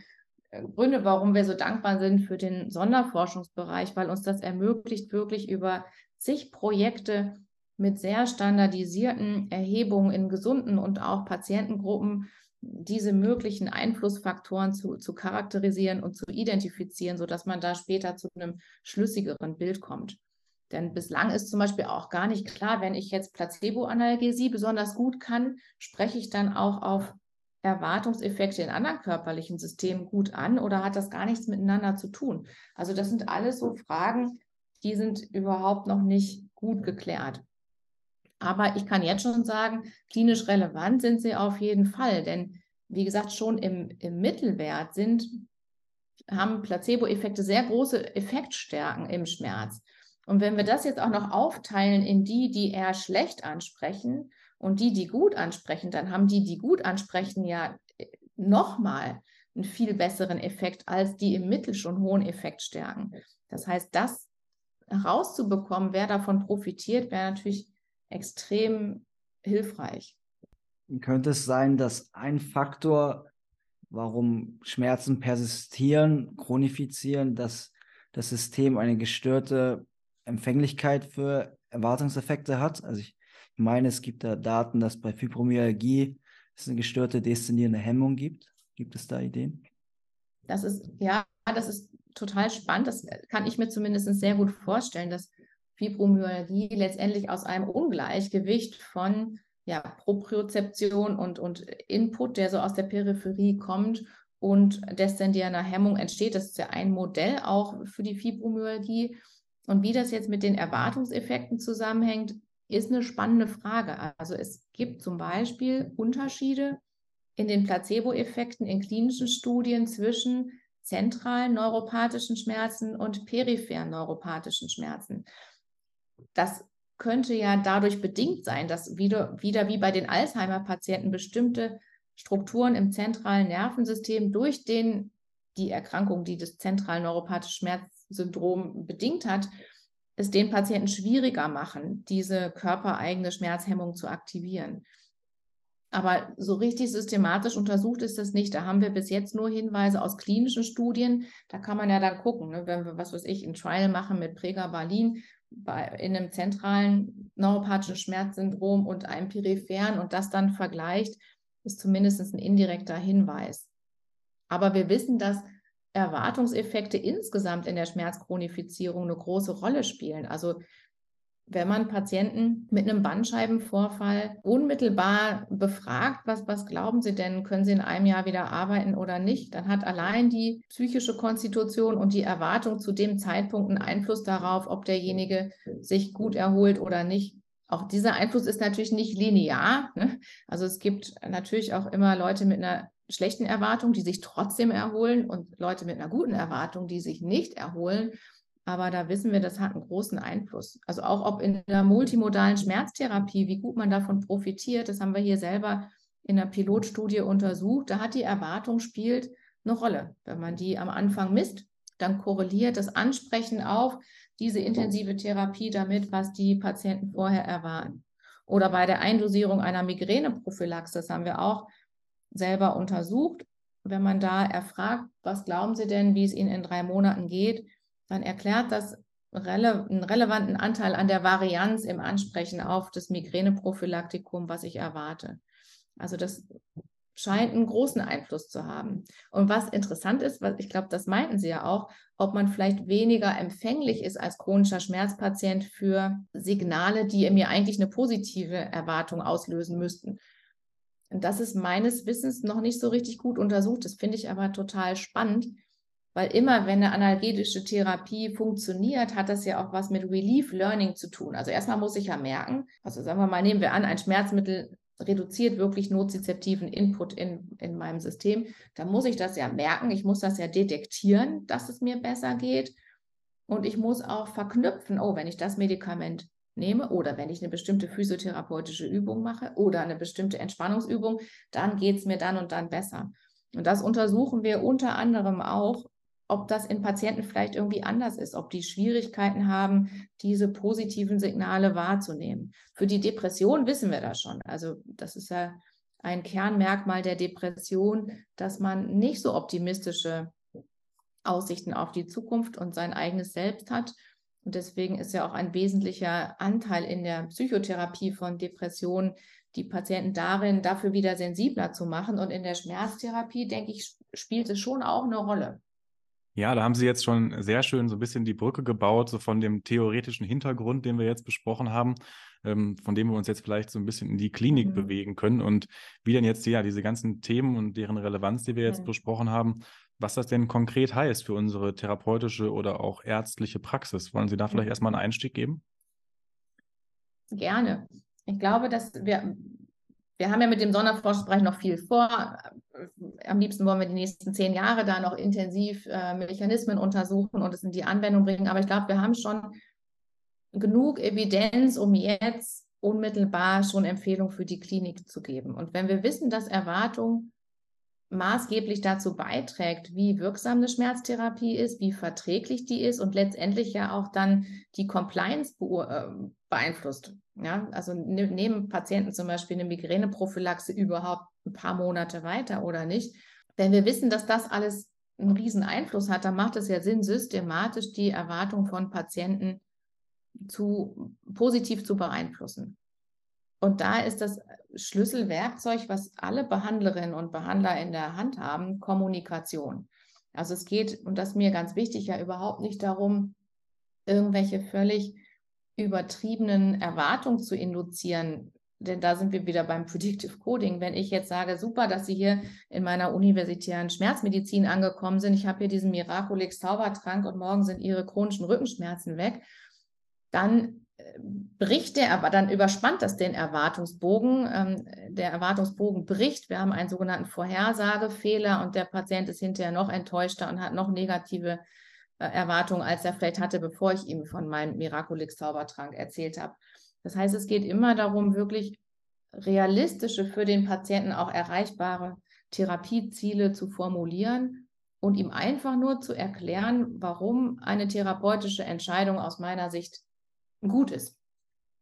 äh, Gründe, warum wir so dankbar sind für den Sonderforschungsbereich, weil uns das ermöglicht, wirklich über zig Projekte mit sehr standardisierten Erhebungen in gesunden und auch Patientengruppen diese möglichen Einflussfaktoren zu, zu charakterisieren und zu identifizieren, sodass man da später zu einem schlüssigeren Bild kommt. Denn bislang ist zum Beispiel auch gar nicht klar, wenn ich jetzt Placebo-Analgesie besonders gut kann, spreche ich dann auch auf Erwartungseffekte in anderen körperlichen Systemen gut an oder hat das gar nichts miteinander zu tun? Also das sind alles so Fragen, die sind überhaupt noch nicht gut geklärt. Aber ich kann jetzt schon sagen, klinisch relevant sind sie auf jeden Fall, denn wie gesagt, schon im, im Mittelwert sind, haben Placebo-Effekte sehr große Effektstärken im Schmerz. Und wenn wir das jetzt auch noch aufteilen in die, die eher schlecht ansprechen und die, die gut ansprechen, dann haben die, die gut ansprechen, ja äh, nochmal einen viel besseren Effekt als die im Mittel schon hohen Effektstärken. Das heißt, das herauszubekommen, wer davon profitiert, wäre natürlich extrem hilfreich. Könnte es sein, dass ein Faktor, warum Schmerzen persistieren, chronifizieren, dass das System eine gestörte Empfänglichkeit für Erwartungseffekte hat? Also ich meine, es gibt da Daten, dass bei Fibromyalgie es eine gestörte descendierende Hemmung gibt. Gibt es da Ideen? Das ist, ja, das ist total spannend. Das kann ich mir zumindest sehr gut vorstellen, dass Fibromyalgie letztendlich aus einem Ungleichgewicht von ja, Propriozeption und, und Input, der so aus der Peripherie kommt und deszendierender Hemmung entsteht. Das ist ja ein Modell auch für die Fibromyalgie. Und wie das jetzt mit den Erwartungseffekten zusammenhängt, ist eine spannende Frage. Also es gibt zum Beispiel Unterschiede in den Placebo-Effekten in klinischen Studien zwischen zentralen neuropathischen Schmerzen und peripheren neuropathischen Schmerzen das könnte ja dadurch bedingt sein, dass wieder, wieder wie bei den Alzheimer-Patienten bestimmte Strukturen im zentralen Nervensystem durch den, die Erkrankung, die das zentrale neuropathische Schmerzsyndrom bedingt hat, es den Patienten schwieriger machen, diese körpereigene Schmerzhemmung zu aktivieren. Aber so richtig systematisch untersucht ist das nicht. Da haben wir bis jetzt nur Hinweise aus klinischen Studien. Da kann man ja dann gucken, ne, wenn wir, was weiß ich, ein Trial machen mit Pregabalin, bei, in einem zentralen neuropathischen Schmerzsyndrom und einem peripheren und das dann vergleicht, ist zumindest ein indirekter Hinweis. Aber wir wissen, dass Erwartungseffekte insgesamt in der Schmerzchronifizierung eine große Rolle spielen. Also wenn man Patienten mit einem Bandscheibenvorfall unmittelbar befragt, was, was glauben Sie denn, können Sie in einem Jahr wieder arbeiten oder nicht, dann hat allein die psychische Konstitution und die Erwartung zu dem Zeitpunkt einen Einfluss darauf, ob derjenige sich gut erholt oder nicht. Auch dieser Einfluss ist natürlich nicht linear. Ne? Also es gibt natürlich auch immer Leute mit einer schlechten Erwartung, die sich trotzdem erholen und Leute mit einer guten Erwartung, die sich nicht erholen. Aber da wissen wir, das hat einen großen Einfluss. Also auch ob in der multimodalen Schmerztherapie, wie gut man davon profitiert, das haben wir hier selber in der Pilotstudie untersucht. Da hat die Erwartung spielt eine Rolle. Wenn man die am Anfang misst, dann korreliert das Ansprechen auf diese intensive Therapie damit, was die Patienten vorher erwarten. Oder bei der Eindosierung einer Migräneprophylaxe, das haben wir auch selber untersucht. Wenn man da erfragt, was glauben Sie denn, wie es Ihnen in drei Monaten geht, dann erklärt das rele einen relevanten Anteil an der Varianz im Ansprechen auf das Migräneprophylaktikum, was ich erwarte. Also das scheint einen großen Einfluss zu haben. Und was interessant ist, was ich glaube, das meinten Sie ja auch, ob man vielleicht weniger empfänglich ist als chronischer Schmerzpatient für Signale, die mir eigentlich eine positive Erwartung auslösen müssten. Und das ist meines Wissens noch nicht so richtig gut untersucht. Das finde ich aber total spannend, weil immer, wenn eine analgetische Therapie funktioniert, hat das ja auch was mit Relief Learning zu tun. Also erstmal muss ich ja merken, also sagen wir mal, nehmen wir an, ein Schmerzmittel reduziert wirklich nozizeptiven Input in, in meinem System. Da muss ich das ja merken, ich muss das ja detektieren, dass es mir besser geht. Und ich muss auch verknüpfen, oh, wenn ich das Medikament nehme oder wenn ich eine bestimmte physiotherapeutische Übung mache oder eine bestimmte Entspannungsübung, dann geht es mir dann und dann besser. Und das untersuchen wir unter anderem auch ob das in Patienten vielleicht irgendwie anders ist, ob die Schwierigkeiten haben, diese positiven Signale wahrzunehmen. Für die Depression wissen wir das schon. Also das ist ja ein Kernmerkmal der Depression, dass man nicht so optimistische Aussichten auf die Zukunft und sein eigenes Selbst hat. Und deswegen ist ja auch ein wesentlicher Anteil in der Psychotherapie von Depressionen, die Patienten darin, dafür wieder sensibler zu machen. Und in der Schmerztherapie, denke ich, spielt es schon auch eine Rolle. Ja, da haben Sie jetzt schon sehr schön so ein bisschen die Brücke gebaut, so von dem theoretischen Hintergrund, den wir jetzt besprochen haben, ähm, von dem wir uns jetzt vielleicht so ein bisschen in die Klinik mhm. bewegen können und wie denn jetzt ja diese ganzen Themen und deren Relevanz, die wir jetzt mhm. besprochen haben, was das denn konkret heißt für unsere therapeutische oder auch ärztliche Praxis. Wollen Sie da vielleicht mhm. erstmal einen Einstieg geben? Gerne. Ich glaube, dass wir wir haben ja mit dem Sonderforschungsbereich noch viel vor. Am liebsten wollen wir die nächsten zehn Jahre da noch intensiv äh, Mechanismen untersuchen und es in die Anwendung bringen. Aber ich glaube, wir haben schon genug Evidenz, um jetzt unmittelbar schon Empfehlungen für die Klinik zu geben. Und wenn wir wissen, dass Erwartung maßgeblich dazu beiträgt, wie wirksam eine Schmerztherapie ist, wie verträglich die ist und letztendlich ja auch dann die Compliance äh, beeinflusst. Ja, also ne, nehmen Patienten zum Beispiel eine Migräneprophylaxe überhaupt ein paar Monate weiter oder nicht? Wenn wir wissen, dass das alles einen riesen Einfluss hat, dann macht es ja Sinn, systematisch die Erwartung von Patienten zu positiv zu beeinflussen. Und da ist das Schlüsselwerkzeug, was alle Behandlerinnen und Behandler in der Hand haben, Kommunikation. Also es geht, und das ist mir ganz wichtig, ja überhaupt nicht darum, irgendwelche völlig übertriebenen Erwartungen zu induzieren. Denn da sind wir wieder beim Predictive Coding. Wenn ich jetzt sage, super, dass Sie hier in meiner universitären Schmerzmedizin angekommen sind, ich habe hier diesen Miraculix Zaubertrank und morgen sind Ihre chronischen Rückenschmerzen weg, dann bricht der, aber dann überspannt das den Erwartungsbogen. Ähm, der Erwartungsbogen bricht. Wir haben einen sogenannten Vorhersagefehler und der Patient ist hinterher noch enttäuschter und hat noch negative äh, Erwartungen, als er vielleicht hatte, bevor ich ihm von meinem Miraculix Zaubertrank erzählt habe. Das heißt, es geht immer darum, wirklich realistische, für den Patienten auch erreichbare Therapieziele zu formulieren und ihm einfach nur zu erklären, warum eine therapeutische Entscheidung aus meiner Sicht gut ist.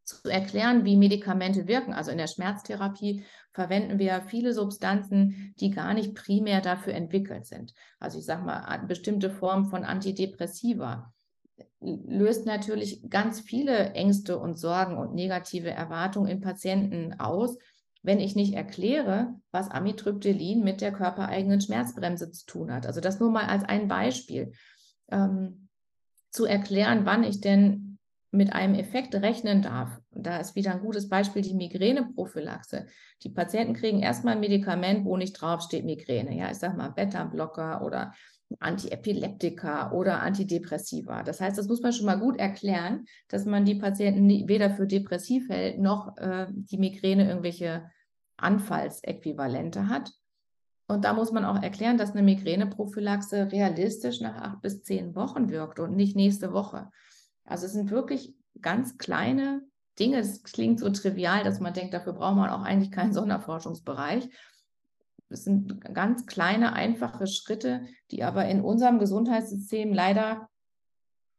Zu erklären, wie Medikamente wirken. Also in der Schmerztherapie verwenden wir viele Substanzen, die gar nicht primär dafür entwickelt sind. Also ich sage mal, bestimmte Formen von Antidepressiva löst natürlich ganz viele Ängste und Sorgen und negative Erwartungen in Patienten aus, wenn ich nicht erkläre, was Amitriptylin mit der körpereigenen Schmerzbremse zu tun hat. Also das nur mal als ein Beispiel. Ähm, zu erklären, wann ich denn mit einem Effekt rechnen darf, da ist wieder ein gutes Beispiel die Migräneprophylaxe. Die Patienten kriegen erstmal ein Medikament, wo nicht draufsteht Migräne. Ja, ich sag mal Beta-Blocker oder Antiepileptika oder Antidepressiva. Das heißt, das muss man schon mal gut erklären, dass man die Patienten weder für depressiv hält, noch äh, die Migräne irgendwelche Anfallsäquivalente hat. Und da muss man auch erklären, dass eine Migräneprophylaxe realistisch nach acht bis zehn Wochen wirkt und nicht nächste Woche. Also es sind wirklich ganz kleine Dinge. Es klingt so trivial, dass man denkt, dafür braucht man auch eigentlich keinen Sonderforschungsbereich. Es sind ganz kleine, einfache Schritte, die aber in unserem Gesundheitssystem leider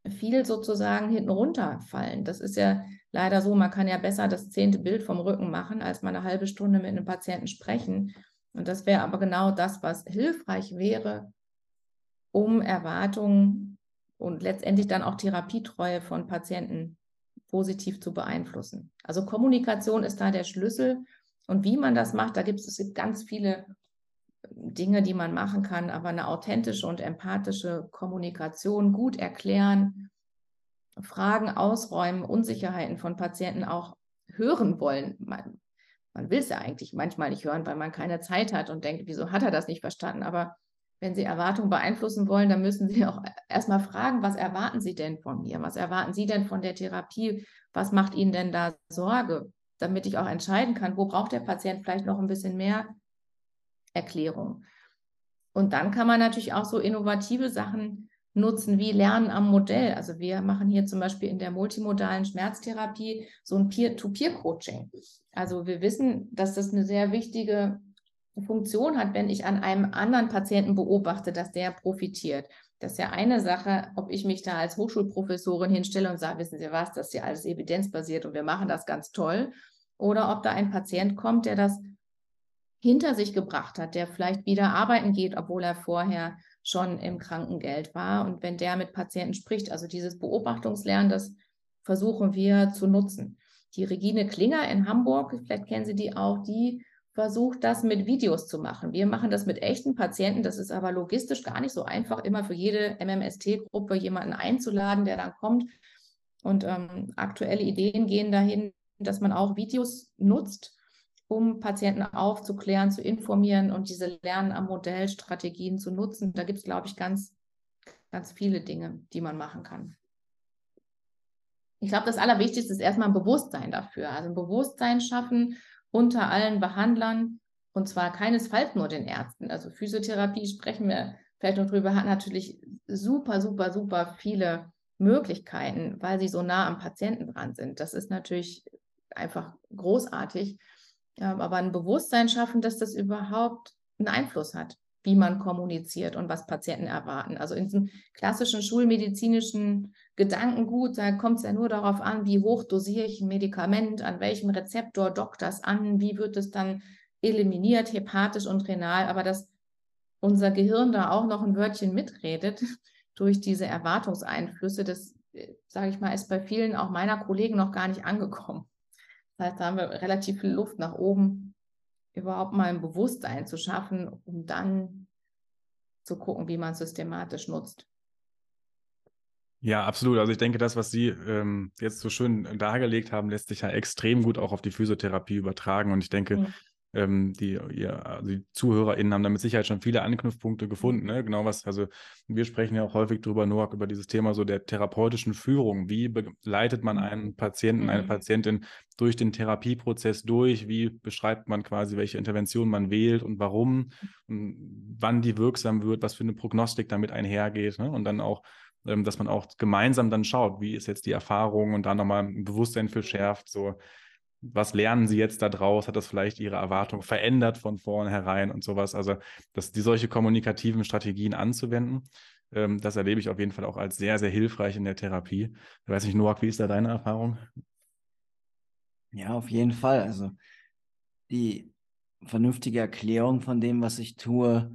viel sozusagen hinten runterfallen. Das ist ja leider so, man kann ja besser das zehnte Bild vom Rücken machen, als mal eine halbe Stunde mit einem Patienten sprechen. Und das wäre aber genau das, was hilfreich wäre, um Erwartungen und letztendlich dann auch Therapietreue von Patienten positiv zu beeinflussen. Also Kommunikation ist da der Schlüssel. Und wie man das macht, da gibt es, es gibt ganz viele Dinge, die man machen kann, aber eine authentische und empathische Kommunikation gut erklären, Fragen ausräumen, Unsicherheiten von Patienten auch hören wollen. Man, man will es ja eigentlich manchmal nicht hören, weil man keine Zeit hat und denkt, wieso hat er das nicht verstanden? Aber wenn Sie Erwartungen beeinflussen wollen, dann müssen Sie auch erstmal fragen, was erwarten Sie denn von mir? Was erwarten Sie denn von der Therapie? Was macht Ihnen denn da Sorge? Damit ich auch entscheiden kann, wo braucht der Patient vielleicht noch ein bisschen mehr Erklärung. Und dann kann man natürlich auch so innovative Sachen nutzen wie Lernen am Modell. Also wir machen hier zum Beispiel in der multimodalen Schmerztherapie so ein Peer-to-Peer-Coaching. Also wir wissen, dass das eine sehr wichtige Funktion hat, wenn ich an einem anderen Patienten beobachte, dass der profitiert. Das ist ja eine Sache, ob ich mich da als Hochschulprofessorin hinstelle und sage, wissen Sie was, das ist ja alles evidenzbasiert und wir machen das ganz toll. Oder ob da ein Patient kommt, der das hinter sich gebracht hat, der vielleicht wieder arbeiten geht, obwohl er vorher schon im Krankengeld war. Und wenn der mit Patienten spricht, also dieses Beobachtungslernen, das versuchen wir zu nutzen. Die Regine Klinger in Hamburg, vielleicht kennen Sie die auch, die versucht, das mit Videos zu machen. Wir machen das mit echten Patienten. Das ist aber logistisch gar nicht so einfach, immer für jede MMST-Gruppe jemanden einzuladen, der dann kommt. Und ähm, aktuelle Ideen gehen dahin, dass man auch Videos nutzt, um Patienten aufzuklären, zu informieren und diese Lernen am Modell Strategien zu nutzen. Da gibt es, glaube ich, ganz, ganz viele Dinge, die man machen kann. Ich glaube, das Allerwichtigste ist erstmal ein Bewusstsein dafür. Also ein Bewusstsein schaffen unter allen Behandlern und zwar keinesfalls nur den Ärzten. Also Physiotherapie sprechen wir vielleicht noch drüber, hat natürlich super, super, super viele Möglichkeiten, weil sie so nah am Patienten dran sind. Das ist natürlich einfach großartig. Aber ein Bewusstsein schaffen, dass das überhaupt einen Einfluss hat, wie man kommuniziert und was Patienten erwarten. Also in diesem klassischen schulmedizinischen Gedankengut, da kommt es ja nur darauf an, wie hoch dosiere ich ein Medikament, an welchem Rezeptor dockt das an, wie wird es dann eliminiert, hepatisch und renal, aber dass unser Gehirn da auch noch ein Wörtchen mitredet durch diese Erwartungseinflüsse, das, äh, sage ich mal, ist bei vielen auch meiner Kollegen noch gar nicht angekommen. Das heißt, da haben wir relativ viel Luft nach oben, überhaupt mal ein Bewusstsein zu schaffen, um dann zu gucken, wie man es systematisch nutzt. Ja, absolut. Also ich denke, das, was Sie ähm, jetzt so schön dargelegt haben, lässt sich ja extrem gut auch auf die Physiotherapie übertragen. Und ich denke, mhm. Ähm, die, ihr, also die ZuhörerInnen haben da mit Sicherheit schon viele Anknüpfpunkte gefunden. Ne? Genau was, also wir sprechen ja auch häufig drüber, Noak, über dieses Thema so der therapeutischen Führung. Wie begleitet man einen Patienten, eine mhm. Patientin durch den Therapieprozess durch? Wie beschreibt man quasi, welche Intervention man wählt und warum, und wann die wirksam wird, was für eine Prognostik damit einhergeht. Ne? Und dann auch ähm, dass man auch gemeinsam dann schaut, wie ist jetzt die Erfahrung und da nochmal ein Bewusstsein für schärft, so was lernen sie jetzt da draus? Hat das vielleicht ihre Erwartung verändert von vornherein und sowas? Also, dass die solche kommunikativen Strategien anzuwenden, ähm, das erlebe ich auf jeden Fall auch als sehr, sehr hilfreich in der Therapie. Ich weiß nicht, Noak, wie ist da deine Erfahrung? Ja, auf jeden Fall. Also die vernünftige Erklärung von dem, was ich tue,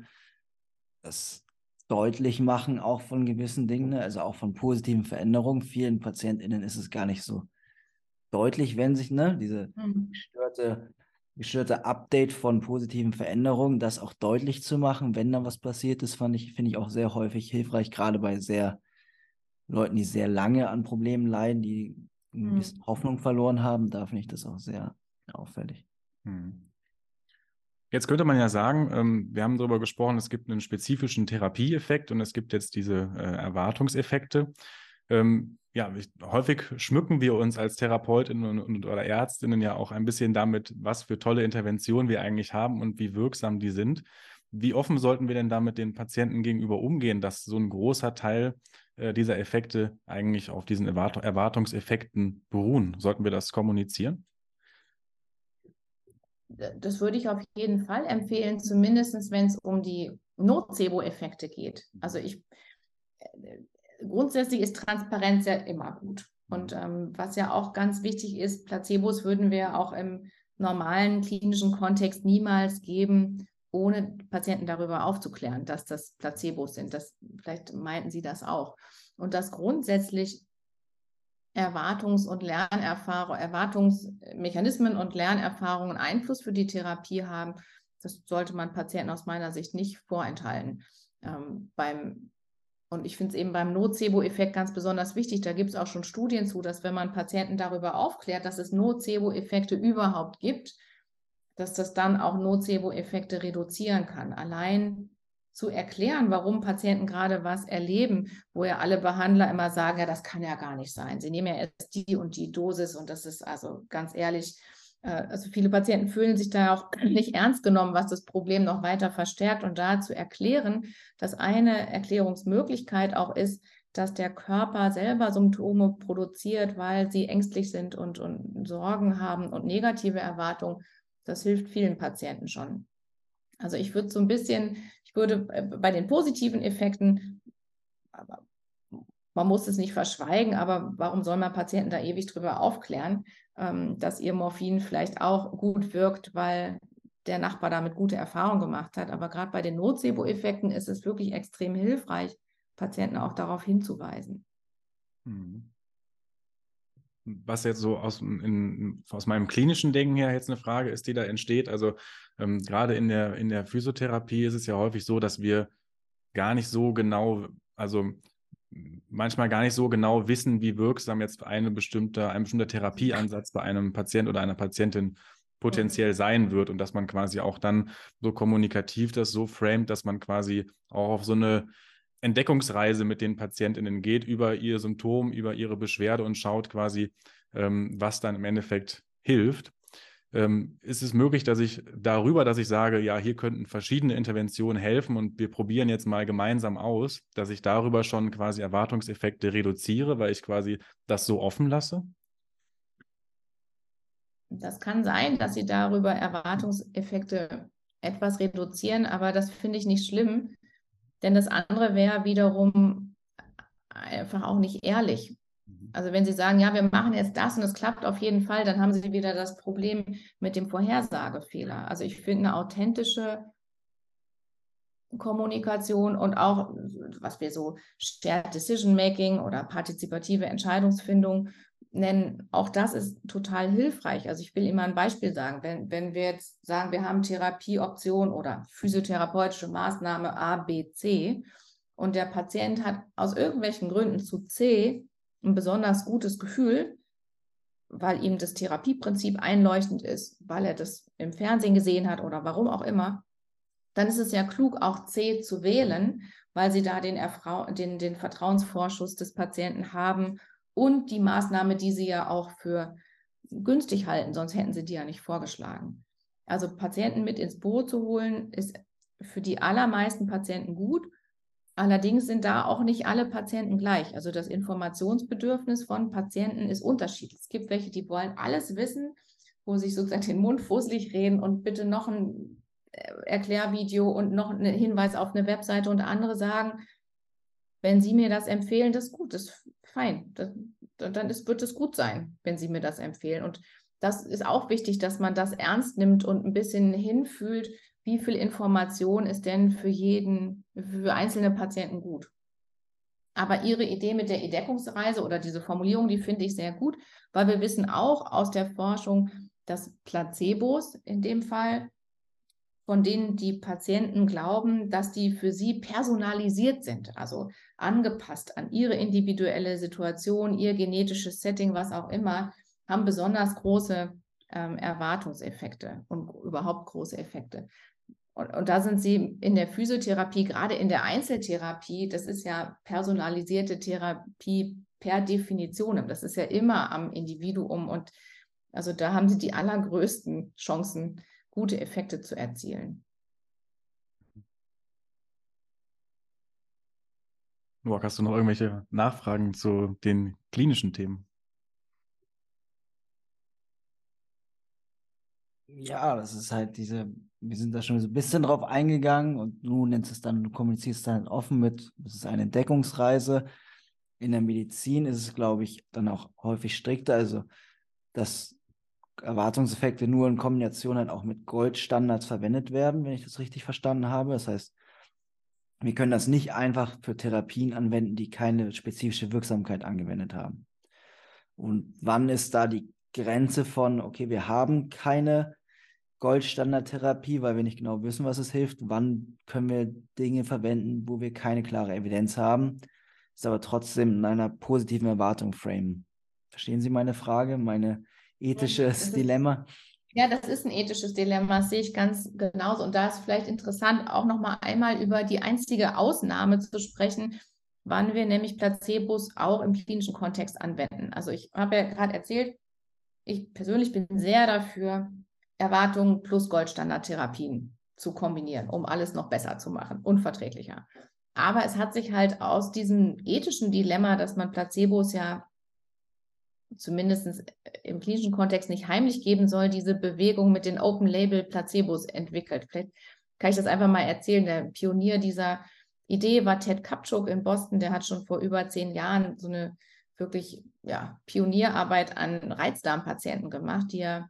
das deutlich machen, auch von gewissen Dingen, ne? also auch von positiven Veränderungen. Vielen PatientInnen ist es gar nicht so deutlich, wenn sich ne, diese mhm. gestörte, gestörte Update von positiven Veränderungen, das auch deutlich zu machen, wenn da was passiert ist, fand ich, finde ich auch sehr häufig hilfreich, gerade bei sehr Leuten, die sehr lange an Problemen leiden, die ein Hm. bisschen Hoffnung verloren haben, da finde ich das auch sehr auffällig. Hm. Jetzt könnte man ja sagen, ähm, wir haben darüber gesprochen, es gibt einen spezifischen Therapieeffekt und es gibt jetzt diese äh, Erwartungseffekte. Ähm, ja, häufig schmücken wir uns als Therapeutinnen und, oder Ärztinnen ja auch ein bisschen damit, was für tolle Interventionen wir eigentlich haben und wie wirksam die sind. Wie offen sollten wir denn damit den Patienten gegenüber umgehen, dass so ein großer Teil äh, dieser Effekte eigentlich auf diesen Erwart Erwartungseffekten beruhen? Sollten wir das kommunizieren? Das würde ich auf jeden Fall empfehlen, zumindest wenn es um die Nocebo-Effekte geht. Also ich äh, grundsätzlich ist Transparenz ja immer gut. Und ähm, was ja auch ganz wichtig ist, Placebos würden wir auch im normalen klinischen Kontext niemals geben, ohne Patienten darüber aufzuklären, dass das Placebos sind. Das, vielleicht meinten Sie das auch. Und dass grundsätzlich Erwartungs- und Lernerfahrung, Erwartungsmechanismen und Lernerfahrungen Einfluss für die Therapie haben, das sollte man Patienten aus meiner Sicht nicht vorenthalten. Ähm, beim und ich finde es eben beim Nocebo-Effekt ganz besonders wichtig. Da gibt es auch schon Studien zu, dass wenn man Patienten darüber aufklärt, dass es Nocebo-Effekte überhaupt gibt, dass das dann auch Nocebo-Effekte reduzieren kann. Allein zu erklären, warum Patienten gerade was erleben, wo ja alle Behandler immer sagen, ja, das kann ja gar nicht sein. Sie nehmen ja erst die und die Dosis und das ist also ganz ehrlich, also viele Patienten fühlen sich da auch nicht ernst genommen, was das Problem noch weiter verstärkt. Und da zu erklären, dass eine Erklärungsmöglichkeit auch ist, dass der Körper selber Symptome produziert, weil sie ängstlich sind und, und Sorgen haben und negative Erwartungen, das hilft vielen Patienten schon. Also ich würde so ein bisschen, ich würde äh, bei den positiven Effekten, man muss es nicht verschweigen, aber warum soll man Patienten da ewig drüber aufklären? ähm, dass ihr Morphin vielleicht auch gut wirkt, weil der Nachbar damit gute Erfahrungen gemacht hat. Aber gerade bei den Nocebo-Effekten ist es wirklich extrem hilfreich, Patienten auch darauf hinzuweisen. Mhm. Was jetzt so aus, in, aus meinem klinischen Denken her jetzt eine Frage ist, die da entsteht. Also ähm, gerade in der, in der Physiotherapie ist es ja häufig so, dass wir gar nicht so genau, also manchmal gar nicht so genau wissen, wie wirksam jetzt eine bestimmte, ein bestimmter Therapieansatz bei einem Patient oder einer Patientin potenziell sein wird und dass man quasi auch dann so kommunikativ das so framet, dass man quasi auch auf so eine Entdeckungsreise mit den Patientinnen geht über ihr Symptom, über ihre Beschwerde und schaut quasi, ähm, was dann im Endeffekt hilft ähm, ist es möglich, dass ich darüber, dass ich sage, ja, hier könnten verschiedene Interventionen helfen und wir probieren jetzt mal gemeinsam aus, dass ich darüber schon quasi Erwartungseffekte reduziere, weil ich quasi das so offen lasse? Das kann sein, dass Sie darüber Erwartungseffekte etwas reduzieren, aber das finde ich nicht schlimm, denn das andere wäre wiederum einfach auch nicht ehrlich. Also wenn Sie sagen, ja, wir machen jetzt das und es klappt auf jeden Fall, dann haben Sie wieder das Problem mit dem Vorhersagefehler. Also ich finde eine authentische Kommunikation und auch, was wir so Shared Decision Making oder partizipative Entscheidungsfindung nennen, auch das ist total hilfreich. Also ich will immer ein Beispiel sagen. Wenn, wenn wir jetzt sagen, wir haben Therapieoption oder physiotherapeutische Maßnahme A, B, C und der Patient hat aus irgendwelchen Gründen zu C ein besonders gutes Gefühl, weil ihm das Therapieprinzip einleuchtend ist, weil er das im Fernsehen gesehen hat oder warum auch immer, dann ist es ja klug, auch C zu wählen, weil sie da den, den, den Vertrauensvorschuss des Patienten haben und die Maßnahme, die sie ja auch für günstig halten, sonst hätten sie die ja nicht vorgeschlagen. Also Patienten mit ins Boot zu holen, ist für die allermeisten Patienten gut Allerdings sind da auch nicht alle Patienten gleich. Also das Informationsbedürfnis von Patienten ist unterschiedlich. Es gibt welche, die wollen alles wissen, wo sich sozusagen den Mund fusselig reden und bitte noch ein äh, Erklärvideo und noch einen Hinweis auf eine Webseite und andere sagen, wenn Sie mir das empfehlen, das ist gut, das ist fein. Das, dann ist, wird es gut sein, wenn Sie mir das empfehlen. Und das ist auch wichtig, dass man das ernst nimmt und ein bisschen hinfühlt, wie viel Information ist denn für jeden, für einzelne Patienten gut. Aber Ihre Idee mit der Entdeckungsreise oder diese Formulierung, die finde ich sehr gut, weil wir wissen auch aus der Forschung, dass Placebos in dem Fall von denen die Patienten glauben, dass die für sie personalisiert sind, also angepasst an ihre individuelle Situation, ihr genetisches Setting, was auch immer, haben besonders große ähm, Erwartungseffekte und überhaupt große Effekte. Und, und da sind sie in der Physiotherapie, gerade in der Einzeltherapie, das ist ja personalisierte Therapie per Definition. Das ist ja immer am Individuum und also da haben sie die allergrößten Chancen, gute Effekte zu erzielen. Noak, hast du noch irgendwelche Nachfragen zu den klinischen Themen? Ja, das ist halt diese, wir sind da schon so ein bisschen drauf eingegangen und du nennst es dann, du kommunizierst dann offen mit, das ist eine Entdeckungsreise. In der Medizin ist es, glaube ich, dann auch häufig strikter, also dass Erwartungseffekte nur in Kombination halt auch mit Goldstandards verwendet werden, wenn ich das richtig verstanden habe. Das heißt, wir können das nicht einfach für Therapien anwenden, die keine spezifische Wirksamkeit angewendet haben. Und wann ist da die Grenze von, okay, wir haben keine Goldstandardtherapie, weil wir nicht genau wissen, was es hilft. Wann können wir Dinge verwenden, wo wir keine klare Evidenz haben, ist aber trotzdem in einer positiven Erwartung frame. Verstehen Sie meine Frage, mein ethisches ja, Dilemma? Ja, das ist ein ethisches Dilemma, das sehe ich ganz genauso. Und da ist vielleicht interessant, auch noch mal einmal über die einzige Ausnahme zu sprechen, wann wir nämlich Placebos auch im klinischen Kontext anwenden. Also ich habe ja gerade erzählt, ich persönlich bin sehr dafür, Erwartungen plus Goldstandardtherapien zu kombinieren, um alles noch besser zu machen, unverträglicher. Aber es hat sich halt aus diesem ethischen Dilemma, dass man Placebos ja zumindest im klinischen Kontext nicht heimlich geben soll, diese Bewegung mit den Open-Label-Placebos entwickelt. Vielleicht kann ich das einfach mal erzählen. Der Pionier dieser Idee war Ted Kapchuk in Boston. Der hat schon vor über zehn Jahren so eine wirklich ja, Pionierarbeit an Reizdarmpatienten gemacht, die er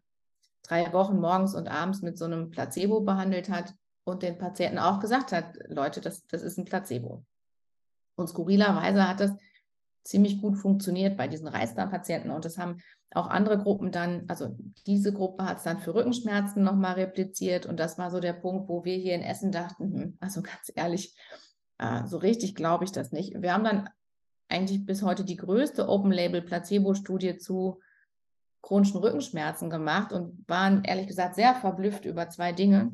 drei Wochen morgens und abends mit so einem Placebo behandelt hat und den Patienten auch gesagt hat, Leute, das, das ist ein Placebo. Und skurrilerweise hat das ziemlich gut funktioniert bei diesen Reizdarmpatienten und das haben auch andere Gruppen dann, also diese Gruppe hat es dann für Rückenschmerzen nochmal repliziert und das war so der Punkt, wo wir hier in Essen dachten, hm, also ganz ehrlich, äh, so richtig glaube ich das nicht. Wir haben dann eigentlich bis heute die größte Open-Label-Placebo-Studie zu chronischen Rückenschmerzen gemacht und waren ehrlich gesagt sehr verblüfft über zwei Dinge.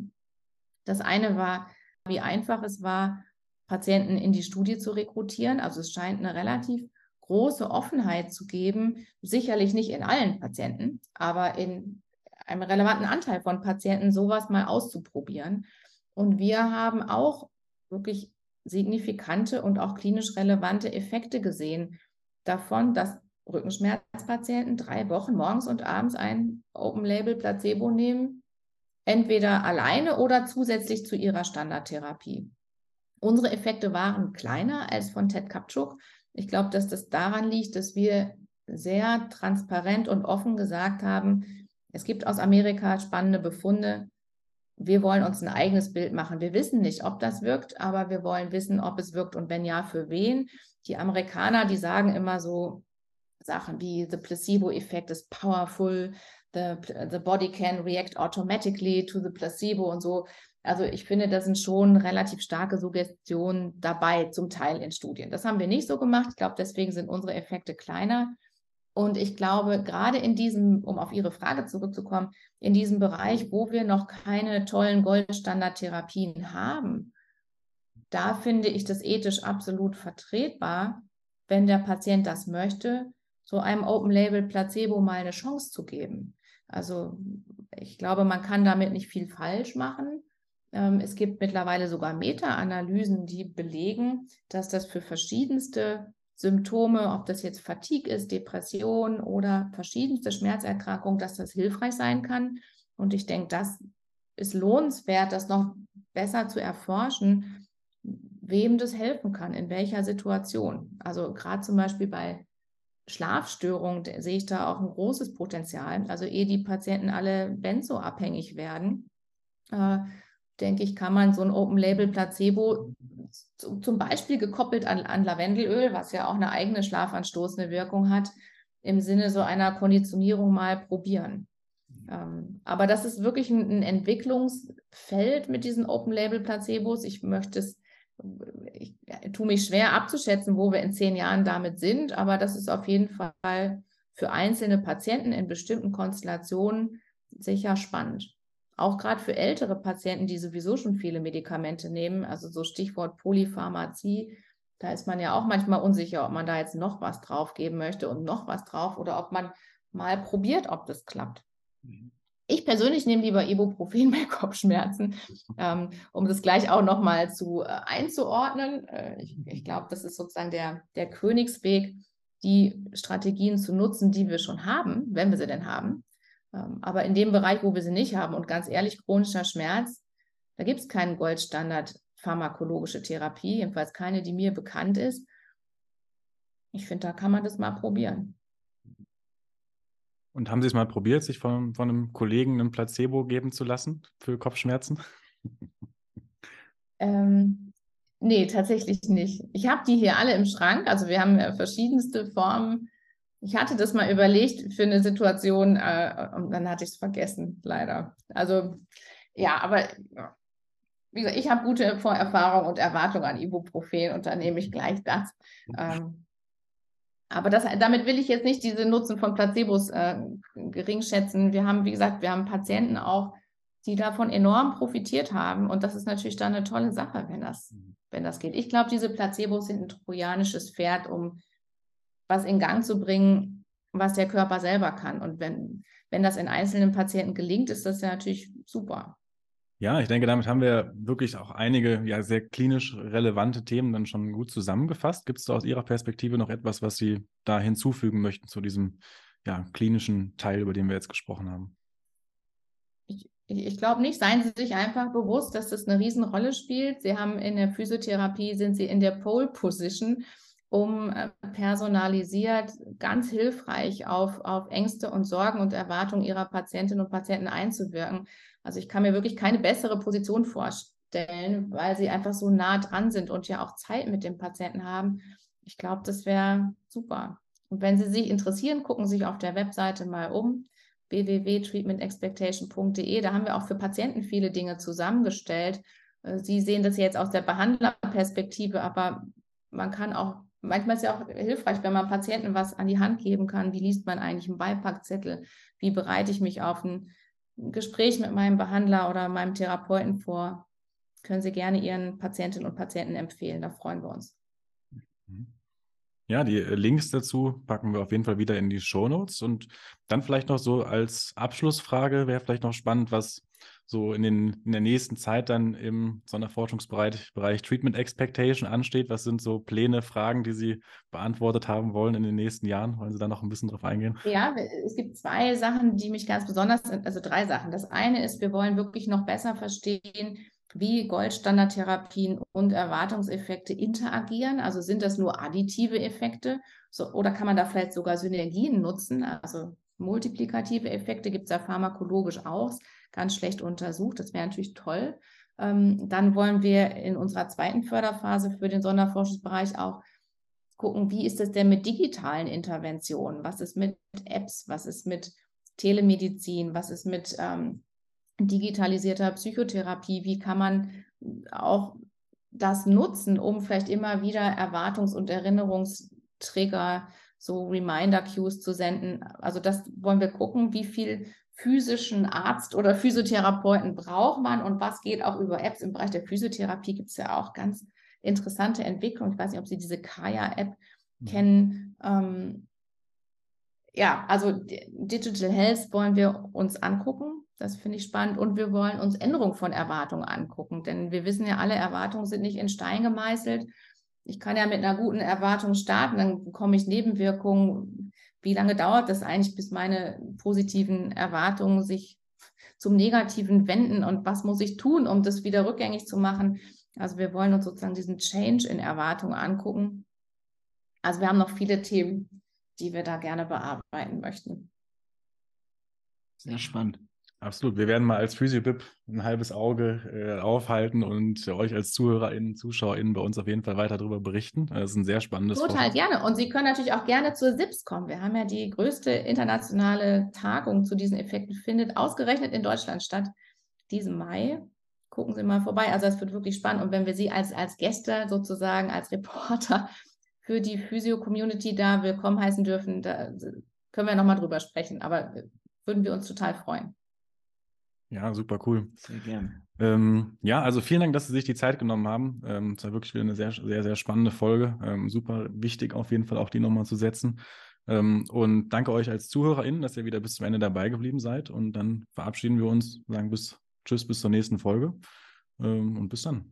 Das eine war, wie einfach es war, Patienten in die Studie zu rekrutieren. Also es scheint eine relativ große Offenheit zu geben, sicherlich nicht in allen Patienten, aber in einem relevanten Anteil von Patienten sowas mal auszuprobieren. Und wir haben auch wirklich signifikante und auch klinisch relevante Effekte gesehen davon, dass Rückenschmerzpatienten drei Wochen morgens und abends ein Open-Label-Placebo nehmen, entweder alleine oder zusätzlich zu ihrer Standardtherapie. Unsere Effekte waren kleiner als von Ted Kapchuk. Ich glaube, dass das daran liegt, dass wir sehr transparent und offen gesagt haben, es gibt aus Amerika spannende Befunde, wir wollen uns ein eigenes Bild machen. Wir wissen nicht, ob das wirkt, aber wir wollen wissen, ob es wirkt und wenn ja, für wen. Die Amerikaner, die sagen immer so Sachen wie the placebo effect is powerful, the, the body can react automatically to the placebo und so. Also ich finde, da sind schon relativ starke Suggestionen dabei, zum Teil in Studien. Das haben wir nicht so gemacht. Ich glaube, deswegen sind unsere Effekte kleiner. Und ich glaube, gerade in diesem, um auf Ihre Frage zurückzukommen, in diesem Bereich, wo wir noch keine tollen Goldstandardtherapien haben, da finde ich das ethisch absolut vertretbar, wenn der Patient das möchte, so einem Open-Label Placebo mal eine Chance zu geben. Also ich glaube, man kann damit nicht viel falsch machen. Ähm, es gibt mittlerweile sogar Meta-Analysen, die belegen, dass das für verschiedenste Symptome, ob das jetzt Fatigue ist, Depression oder verschiedenste Schmerzerkrankungen, dass das hilfreich sein kann. Und ich denke, das ist lohnenswert, das noch besser zu erforschen, wem das helfen kann, in welcher Situation. Also gerade zum Beispiel bei Schlafstörungen sehe ich da auch ein großes Potenzial. Also ehe die Patienten alle benzoabhängig werden, äh, denke ich, kann man so ein Open-Label-Placebo zum Beispiel gekoppelt an, an Lavendelöl, was ja auch eine eigene schlafanstoßende Wirkung hat, im Sinne so einer Konditionierung mal probieren. Ähm, aber das ist wirklich ein, ein Entwicklungsfeld mit diesen Open-Label-Placebos. Ich möchte es, ich tue mich schwer abzuschätzen, wo wir in zehn Jahren damit sind, aber das ist auf jeden Fall für einzelne Patienten in bestimmten Konstellationen sicher spannend. Auch gerade für ältere Patienten, die sowieso schon viele Medikamente nehmen, also so Stichwort Polypharmazie, da ist man ja auch manchmal unsicher, ob man da jetzt noch was drauf geben möchte und noch was drauf oder ob man mal probiert, ob das klappt. Mhm. Ich persönlich nehme lieber Ibuprofen bei Kopfschmerzen, ähm, um das gleich auch nochmal zu äh, einzuordnen. Äh, ich, ich glaube, das ist sozusagen der, der Königsweg, die Strategien zu nutzen, die wir schon haben, wenn wir sie denn haben. Ähm, aber in dem Bereich, wo wir sie nicht haben, und ganz ehrlich, chronischer Schmerz, da gibt es keinen Goldstandard pharmakologische Therapie, jedenfalls keine, die mir bekannt ist. Ich finde, da kann man das mal probieren. Und haben Sie es mal probiert, sich von, von einem Kollegen ein Placebo geben zu lassen für Kopfschmerzen? Ähm, nee, tatsächlich nicht. Ich habe die hier alle im Schrank. Also wir haben ja verschiedenste Formen. Ich hatte das mal überlegt für eine Situation äh, und dann hatte ich es vergessen, leider. Also ja, aber wie gesagt, ich habe gute Vorerfahrung und Erwartung an Ibuprofen und dann nehme ich gleich das. Ähm, aber das, damit will ich jetzt nicht diese Nutzen von Placebos äh, gering schätzen. Wir haben, wie gesagt, wir haben Patienten auch, die davon enorm profitiert haben. Und das ist natürlich dann eine tolle Sache, wenn das, mhm. wenn das geht. Ich glaube, diese Placebos sind ein trojanisches Pferd, um was in Gang zu bringen, was der Körper selber kann. Und wenn, wenn das in einzelnen Patienten gelingt, ist das ja natürlich super. Ja, ich denke, damit haben wir wirklich auch einige ja, sehr klinisch relevante Themen dann schon gut zusammengefasst. Gibt es da aus Ihrer Perspektive noch etwas, was Sie da hinzufügen möchten zu diesem ja, klinischen Teil, über den wir jetzt gesprochen haben? Ich, ich glaube nicht. Seien Sie sich einfach bewusst, dass das eine Riesenrolle spielt. Sie haben in der Physiotherapie, sind Sie in der Pole Position, um äh, personalisiert ganz hilfreich auf, auf Ängste und Sorgen und Erwartungen Ihrer Patientinnen und Patienten einzuwirken. Also ich kann mir wirklich keine bessere Position vorstellen, weil sie einfach so nah dran sind und ja auch Zeit mit dem Patienten haben. Ich glaube, das wäre super. Und wenn Sie sich interessieren, gucken Sie sich auf der Webseite mal um www.treatmentexpectation.de. Da haben wir auch für Patienten viele Dinge zusammengestellt. Äh, sie sehen das jetzt aus der Behandlerperspektive, aber man kann auch, manchmal ist ja auch hilfreich, wenn man Patienten was an die Hand geben kann. Wie liest man eigentlich einen Beipackzettel? Wie bereite ich mich auf ein Gespräch mit meinem Behandler oder meinem Therapeuten vor, können Sie gerne Ihren Patientinnen und Patienten empfehlen. Da freuen wir uns. Ja, die Links dazu packen wir auf jeden Fall wieder in die Show Notes. Und dann vielleicht noch so als Abschlussfrage wäre vielleicht noch spannend, was so in, den, in der nächsten Zeit dann im Sonderforschungsbereich Bereich Treatment Expectation ansteht? Was sind so Pläne, Fragen, die Sie beantwortet haben wollen in den nächsten Jahren? Wollen Sie da noch ein bisschen drauf eingehen? Ja, es gibt zwei Sachen, die mich ganz besonders, also drei Sachen. Das eine ist, wir wollen wirklich noch besser verstehen, wie Goldstandardtherapien und Erwartungseffekte interagieren. Also sind das nur additive Effekte so, oder kann man da vielleicht sogar Synergien nutzen? Also multiplikative Effekte gibt es ja pharmakologisch auch ganz schlecht untersucht. Das wäre natürlich toll. Ähm, dann wollen wir in unserer zweiten Förderphase für den Sonderforschungsbereich auch gucken, wie ist es denn mit digitalen Interventionen? Was ist mit Apps? Was ist mit Telemedizin? Was ist mit ähm, digitalisierter Psychotherapie? Wie kann man auch das nutzen, um vielleicht immer wieder Erwartungs- und Erinnerungstrigger, so Reminder-Cues zu senden? Also das wollen wir gucken, wie viel physischen Arzt oder Physiotherapeuten braucht man und was geht auch über Apps. Im Bereich der Physiotherapie gibt es ja auch ganz interessante Entwicklungen. Ich weiß nicht, ob Sie diese Kaya-App mhm. kennen. Ähm, ja, also Digital Health wollen wir uns angucken. Das finde ich spannend. Und wir wollen uns Änderungen von Erwartungen angucken. Denn wir wissen ja, alle Erwartungen sind nicht in Stein gemeißelt. Ich kann ja mit einer guten Erwartung starten, dann bekomme ich Nebenwirkungen wie lange dauert das eigentlich, bis meine positiven Erwartungen sich zum Negativen wenden und was muss ich tun, um das wieder rückgängig zu machen? Also wir wollen uns sozusagen diesen Change in Erwartungen angucken. Also wir haben noch viele Themen, die wir da gerne bearbeiten möchten. Sehr spannend. Absolut. Wir werden mal als Physiobib ein halbes Auge äh, aufhalten und euch als ZuhörerInnen, ZuschauerInnen bei uns auf jeden Fall weiter darüber berichten. Das ist ein sehr spannendes Total Format. gerne. Und Sie können natürlich auch gerne zur SIPS kommen. Wir haben ja die größte internationale Tagung zu diesen Effekten, findet ausgerechnet in Deutschland statt, diesen Mai. Gucken Sie mal vorbei. Also es wird wirklich spannend. Und wenn wir Sie als, als Gäste sozusagen, als Reporter für die Physio-Community da willkommen heißen dürfen, da können wir nochmal drüber sprechen. Aber würden wir uns total freuen. Ja, super cool. Sehr gerne. Ähm, ja, also vielen Dank, dass Sie sich die Zeit genommen haben. Ähm, es war wirklich wieder eine sehr, sehr, sehr spannende Folge. Ähm, super wichtig, auf jeden Fall auch die nochmal zu setzen. Ähm, und danke euch als ZuhörerInnen, dass ihr wieder bis zum Ende dabei geblieben seid. Und dann verabschieden wir uns, sagen bis Tschüss, bis zur nächsten Folge. Ähm, und bis dann.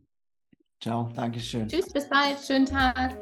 Ciao, Dankeschön. Tschüss, bis bald. Schönen Tag.